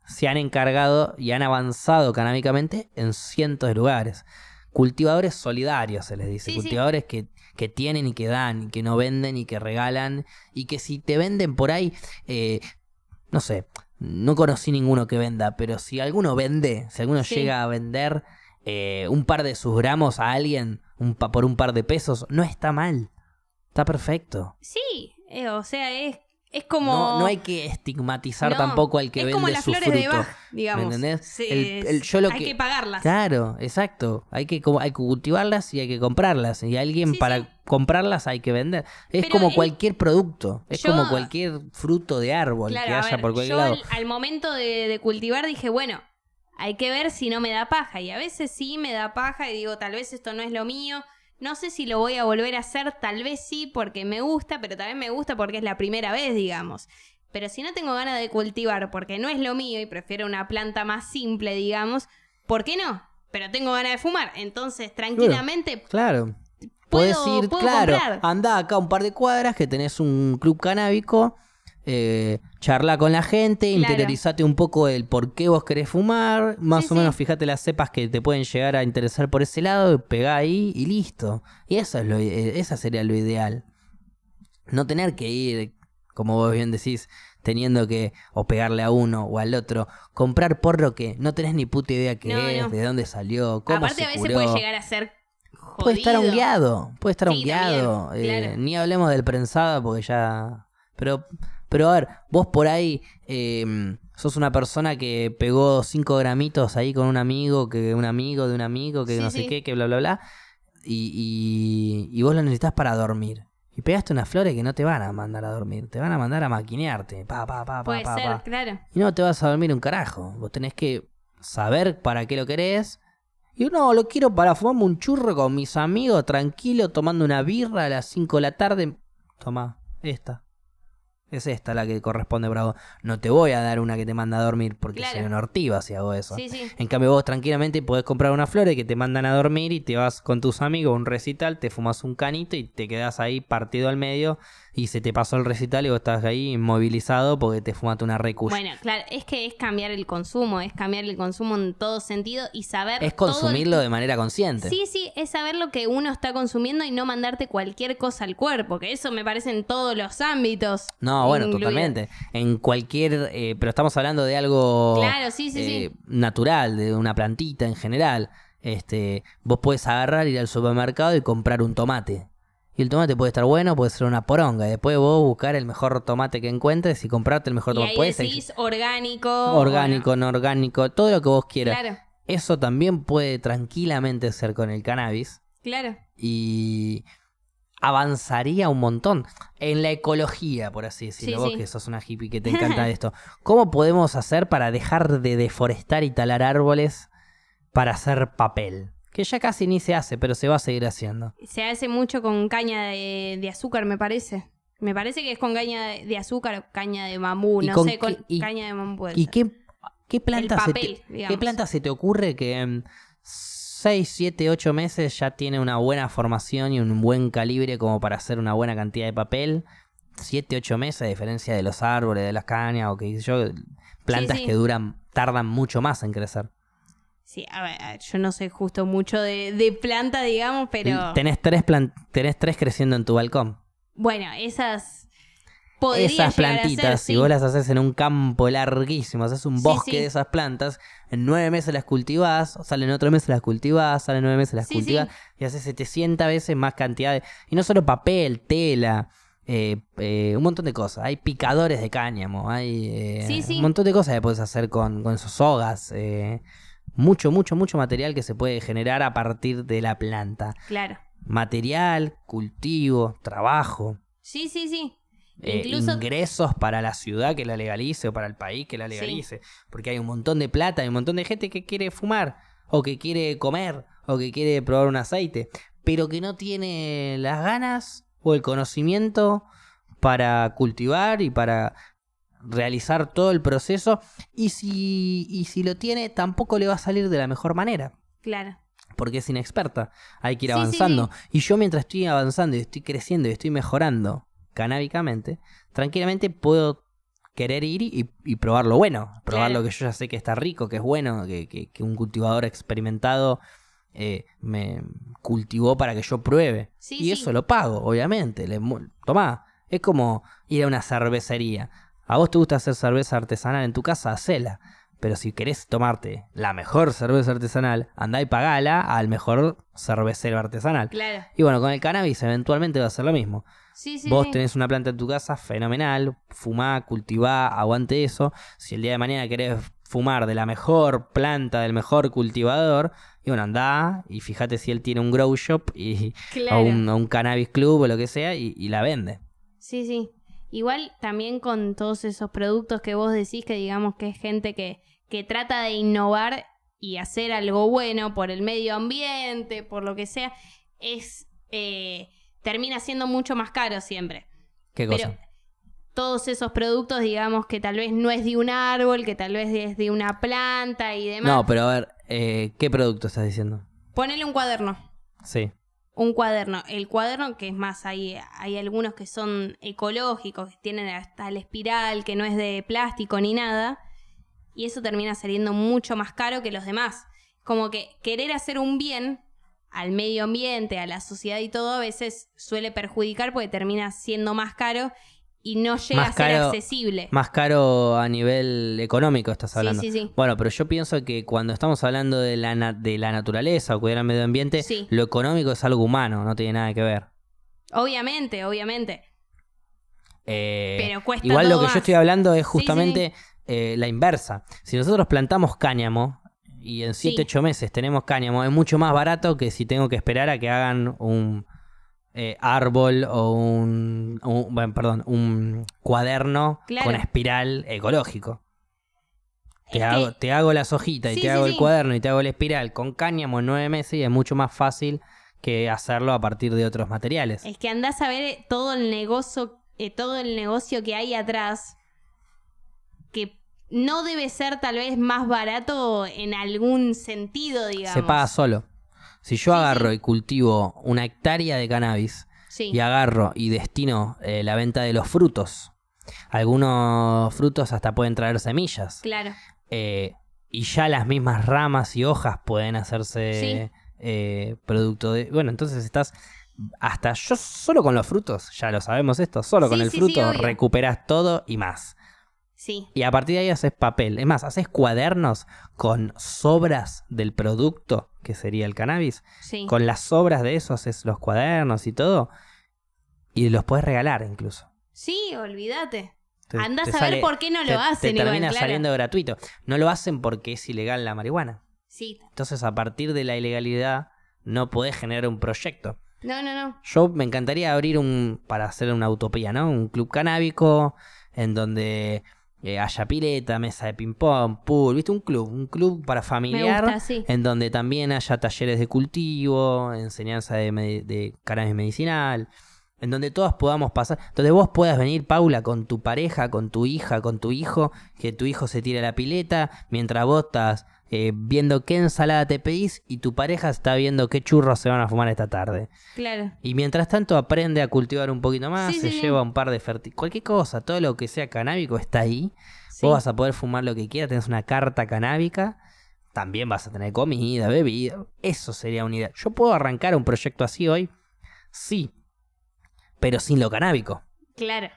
se han encargado y han avanzado canábicamente en cientos de lugares. Cultivadores solidarios, se les dice. Cultivadores que, que tienen y que dan, y que no venden y que regalan, y que si te venden por ahí, eh, no sé, no conocí ninguno que venda, pero si alguno vende, si alguno Sí. llega a vender eh, un par de sus gramos a alguien un pa- por un par de pesos, no está mal. Está perfecto. Sí, eh, o sea, es, es como... No, no hay que estigmatizar No, tampoco al que es vende como las su flores fruto. de Bach, digamos. ¿Me entendés? Sí, El- el- yo lo hay que- que, pagarlas. Claro, exacto. Hay que, co- hay que cultivarlas y hay que comprarlas. Y alguien Sí, para sí. comprarlas hay que vender. Es Pero como cualquier producto. Es yo- como cualquier fruto de árbol Claro, que haya ver, por cualquier yo lado. al, al momento de, de cultivar dije, bueno, hay que ver si no me da paja. Y a veces sí me da paja y digo, tal vez esto no es lo mío. No sé si lo voy a volver a hacer, tal vez sí, porque me gusta, pero también me gusta porque es la primera vez, digamos. Pero si no tengo ganas de cultivar porque no es lo mío y prefiero una planta más simple, digamos, ¿por qué no? Pero tengo ganas de fumar. Entonces, tranquilamente, Claro. Puedo- Puedes ir, puedo claro, comprar. anda acá un par de cuadras que tenés un club canábico, eh, charla con la gente, Claro. interiorizate un poco el por qué vos querés fumar, más Sí, o menos fíjate las cepas que te pueden llegar a interesar por ese lado, pegá ahí y listo. Y eso es lo, eh, esa sería lo ideal. No tener que ir, como vos bien decís, teniendo que o pegarle a uno o al otro, comprar porro que no tenés ni puta idea qué No, es, no. de dónde salió, cómo aparte se a veces curó. puede llegar a ser jodido. Puede estar guiado, puede estar Sí, guiado. también, claro. Ni hablemos del prensado porque ya. Pero, pero a ver, vos por ahí eh, sos una persona que pegó cinco gramitos ahí con un amigo, que un amigo de un amigo, que Sí, no sé sí. qué, que bla, bla, bla. Y, y, y vos lo necesitas para dormir. Y pegaste unas flores que no te van a mandar a dormir, te van a mandar a maquinearte. Pa, pa, pa, pa, Puede pa, ser, pa. claro. Y no te vas a dormir un carajo. Vos tenés que saber para qué lo querés. Y no, lo quiero para fumarme un churro con mis amigos, tranquilo, tomando una birra a las 5 de la tarde. Toma, esta. Es esta la que corresponde, bravo. No te voy a dar una que te manda a dormir porque Claro. soy una ortiva si hago eso. Sí, sí. En cambio, vos tranquilamente podés comprar unas flores que te mandan a dormir y te vas con tus amigos a un recital, te fumas un canito y te quedas ahí partido al medio y se te pasó el recital y vos estás ahí inmovilizado porque te fumaste una recuya. Bueno, claro, es que es cambiar el consumo, es cambiar el consumo en todo sentido y saber. es todo el- consumirlo de manera consciente. Sí, sí, es saber lo que uno está consumiendo y no mandarte cualquier cosa al cuerpo, que eso me parece en todos los ámbitos. No, bueno, incluido. totalmente. En cualquier. eh, pero estamos hablando de algo. Claro, sí, sí, eh, sí. Natural, de una plantita en general. Este, vos puedes agarrar, ir al supermercado y comprar un tomate. Y el tomate puede estar bueno, puede ser una poronga. Y después vos buscar el mejor tomate que encuentres y comprarte el mejor Y tomate. ahí Puede ser decís orgánico. orgánico, no orgánico, todo lo que vos quieras. Claro, Eso también puede tranquilamente ser con el cannabis. claro. y avanzaría un montón en la ecología, por así decirlo. Sí, Vos sí. que sos una hippie que te encanta esto. ¿Cómo podemos hacer para dejar de deforestar y talar árboles para hacer papel? Que ya casi ni se hace, pero se va a seguir haciendo. Se hace mucho con caña de, de azúcar, me parece. Me parece que es con caña de, de azúcar o caña de bambú, ¿Y no sé, con y- caña de puede ¿Y ser. qué, qué planta se te, qué planta se te ocurre que en 6, 7, 8 meses ya tiene una buena formación y un buen calibre como para hacer una buena cantidad de papel? 7, 8 meses, a diferencia de los árboles, de las cañas o que yo, plantas sí. que duran, tardan mucho más en crecer. Sí, a ver, a ver, yo no sé justo mucho de, de planta, digamos, pero Tenés tres, plan- tenés tres creciendo en tu balcón. bueno, esas esas plantitas, ser, si sí. vos las haces en un campo larguísimo, haces un bosque sí. de esas plantas, en nueve meses las cultivás, salen otro mes las cultivás, salen nueve meses las cultivás, y haces 700 veces más cantidad de... Y no solo papel, tela, eh, eh, un montón de cosas. Hay picadores de cáñamo, hay eh, Sí, sí. un montón de cosas que puedes hacer con, con esos sogas. Mucho, mucho, mucho material que se puede generar a partir de la planta. Claro. Material, cultivo, trabajo. Sí, sí, sí. eh, Incluso ingresos para la ciudad que la legalice o para el país que la legalice. Porque hay un montón de plata, hay un montón de gente que quiere fumar, o que quiere comer, o que quiere probar un aceite, pero que no tiene las ganas o el conocimiento para cultivar y para realizar todo el proceso. Y si, y si lo tiene, tampoco le va a salir de la mejor manera. claro. porque es inexperta. Hay que ir Sí, sí, avanzando. Y yo mientras estoy avanzando y estoy creciendo y estoy mejorando canábicamente, tranquilamente puedo querer ir y, y probar lo bueno. Probar Claro. lo que yo ya sé que está rico, que es bueno, que, que- que un cultivador experimentado eh, me cultivó para que yo pruebe. Y eso lo pago, obviamente. Le, tomá, es como ir a una cervecería. A vos te gusta hacer cerveza artesanal en tu casa, hacela. Pero si querés tomarte la mejor cerveza artesanal, andá y pagala al mejor cervecero artesanal. Claro. Y bueno, con el cannabis eventualmente va a ser lo mismo. Sí, sí. Vos sí. tenés una planta en tu casa, fenomenal, fumá, cultivá, aguante eso. Si el día de mañana querés fumar de la mejor planta, del mejor cultivador, y bueno, andá y fíjate si él tiene un grow shop y, Claro. o, un, o un cannabis club o lo que sea y, y la vende. Sí, sí. Igual también con todos esos productos que vos decís que digamos que es gente que, que trata de innovar y hacer algo bueno por el medio ambiente, por lo que sea, es eh, termina siendo mucho más caro siempre. ¿Qué Pero cosa? todos esos productos, digamos que tal vez no es de un árbol, que tal vez es de una planta y demás. No, pero a ver, eh, ¿qué producto estás diciendo? Ponele un cuaderno. Sí. Un cuaderno. El cuaderno, que es más, hay, hay algunos que son ecológicos, que tienen hasta la espiral, que no es de plástico ni nada. Y eso termina saliendo mucho más caro que los demás. Como que querer hacer un bien al medio ambiente, a la sociedad y todo, a veces suele perjudicar porque termina siendo más caro y no llega Más a ser caro- accesible. Más caro a nivel económico estás Sí, hablando. sí, sí. Bueno, pero yo pienso que cuando estamos hablando de la, na- de la naturaleza o cuidar el medio ambiente, Sí. lo económico es algo humano, no tiene nada que ver. Obviamente, obviamente. Eh, Pero cuesta igual lo que más. yo estoy hablando es Sí, justamente eh, la inversa. Si nosotros plantamos cáñamo y en 7, Sí. 8 meses tenemos cáñamo, es mucho más barato que si tengo que esperar a que hagan un eh, árbol o un, un- bueno, perdón, un cuaderno Claro. con espiral ecológico. Te, Es hago, que- te hago las hojitas y te sí, hago el cuaderno y te hago la espiral con cáñamo en 9 meses y es mucho más fácil que hacerlo a partir de otros materiales. Es que andás a ver todo el negocio, eh, todo el negocio que hay atrás, que no debe ser tal vez más barato en algún sentido, digamos. Se paga solo. Si yo agarro y cultivo una hectárea de cannabis Sí, y agarro y destino eh, la venta de los frutos, algunos frutos hasta pueden traer semillas. claro. eh, y ya las mismas ramas y hojas pueden hacerse Sí. eh, producto de... Bueno, entonces estás... Hasta yo solo con los frutos, ya lo sabemos esto, solo con el fruto recuperas todo y más. Sí, Y a partir de ahí haces papel. Es más, haces cuadernos con sobras del producto, que sería el cannabis. sí. Con las sobras de eso haces los cuadernos y todo. Y los puedes regalar incluso. Sí, olvídate. Te- Andás a ver por qué no lo te- hacen Te igual, termina claro. saliendo gratuito. No lo hacen porque es ilegal la marihuana. Sí. Entonces, a partir de la ilegalidad, no podés generar un proyecto. No, no, no. Yo me encantaría abrir un, para hacer una utopía, ¿no? Un club canábico en donde eh, haya pileta, mesa de ping-pong, pool, ¿viste? Un club, un club para familiar. gusta, sí. En donde también haya talleres de cultivo, enseñanza de, de cannabis medicinal, en donde todos podamos pasar, donde vos puedas venir, Paula, con tu pareja, con tu hija, con tu hijo, que tu hijo se tire a la pileta, mientras vos estás eh, viendo qué ensalada te pedís y tu pareja está viendo qué churros se van a fumar esta tarde. Claro. Y mientras tanto aprende a cultivar un poquito más, Sí, se sí, lleva un par de ferti cualquier cosa, todo lo que sea canábico está ahí. Sí. Vos vas a poder fumar lo que quieras, tenés una carta canábica, también vas a tener comida, bebida. Eso sería una idea. ¿Yo puedo arrancar un proyecto así hoy? Sí, pero sin lo canábico. Claro.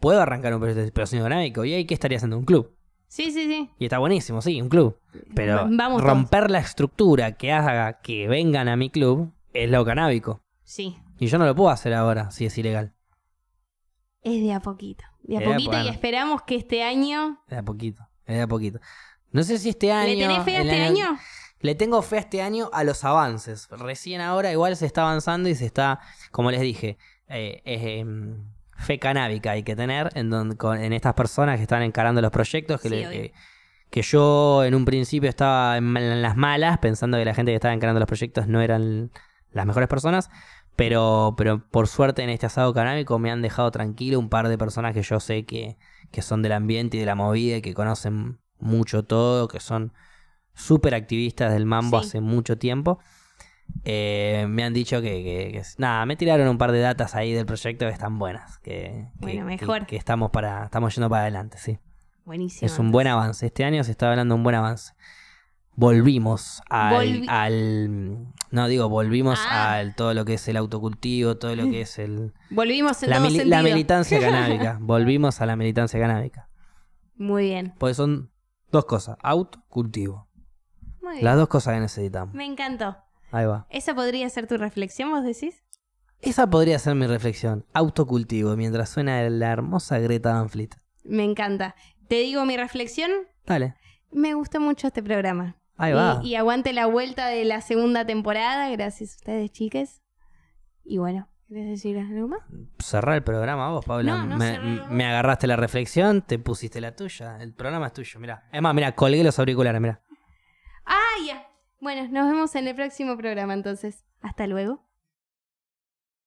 Puedo arrancar un proyecto así, pero sin lo canábico. ¿Y ahí qué estaría haciendo? Un club. Sí, sí, sí. Y está buenísimo, sí, un club. Pero Vamos romper la estructura que haga que vengan a mi club es lo canábico. Sí. Y yo no lo puedo hacer ahora si es ilegal. Es de a poquito. De a Eh, poquito y esperamos que este año. Es de a poquito, es de a poquito. No sé si este año... ¿Le tenés fe a este año? Le tengo fe a este año a los avances. Recién ahora igual se está avanzando y se está, como les dije, eh, em, fe canábica hay que tener en, donde, con- en estas personas que están encarando los proyectos. Que, Sí, le- que, que yo en un principio estaba en, en las malas, pensando que la gente que estaba encarando los proyectos no eran las mejores personas. Pero, pero por suerte en este asado canábico me han dejado tranquilo un par de personas que yo sé que, que son del ambiente y de la movida y que conocen mucho todo, que son súper activistas del mambo Sí. hace mucho tiempo. Eh, me han dicho que, que- que- Nada, me tiraron un par de datas ahí del proyecto que están buenas. Que, Bueno, mejor. Que, estamos, para, estamos yendo para adelante, sí. Buenísimo. Es un buen avance. Este año se está hablando de un buen avance. Volvimos al, Volvi- al- no digo, volvimos Ah. al todo lo que es el autocultivo, todo lo que es el Volvimos en la, todo militancia canábica. Volvimos a la militancia canábica. Muy bien. Porque son dos cosas, autocultivo. Las dos cosas que necesitamos. Me encantó. Ahí va. ¿Esa podría ser tu reflexión, vos decís? Esa podría ser mi reflexión. Autocultivo, mientras suena la hermosa Greta Van Fleet. Me encanta. Te digo mi reflexión. Dale. Me gusta mucho este programa. Ahí va. y aguante la vuelta de la segunda temporada. Gracias a ustedes, chiques. Y bueno, ¿quieres decir algo más? Cerrar el programa vos, Paula. No, no me, me agarraste la reflexión, te pusiste la tuya. El programa es tuyo, mira. Es más, mira, colgué los auriculares, mira. Ah, ya. Bueno, nos vemos en el próximo programa entonces. Hasta luego.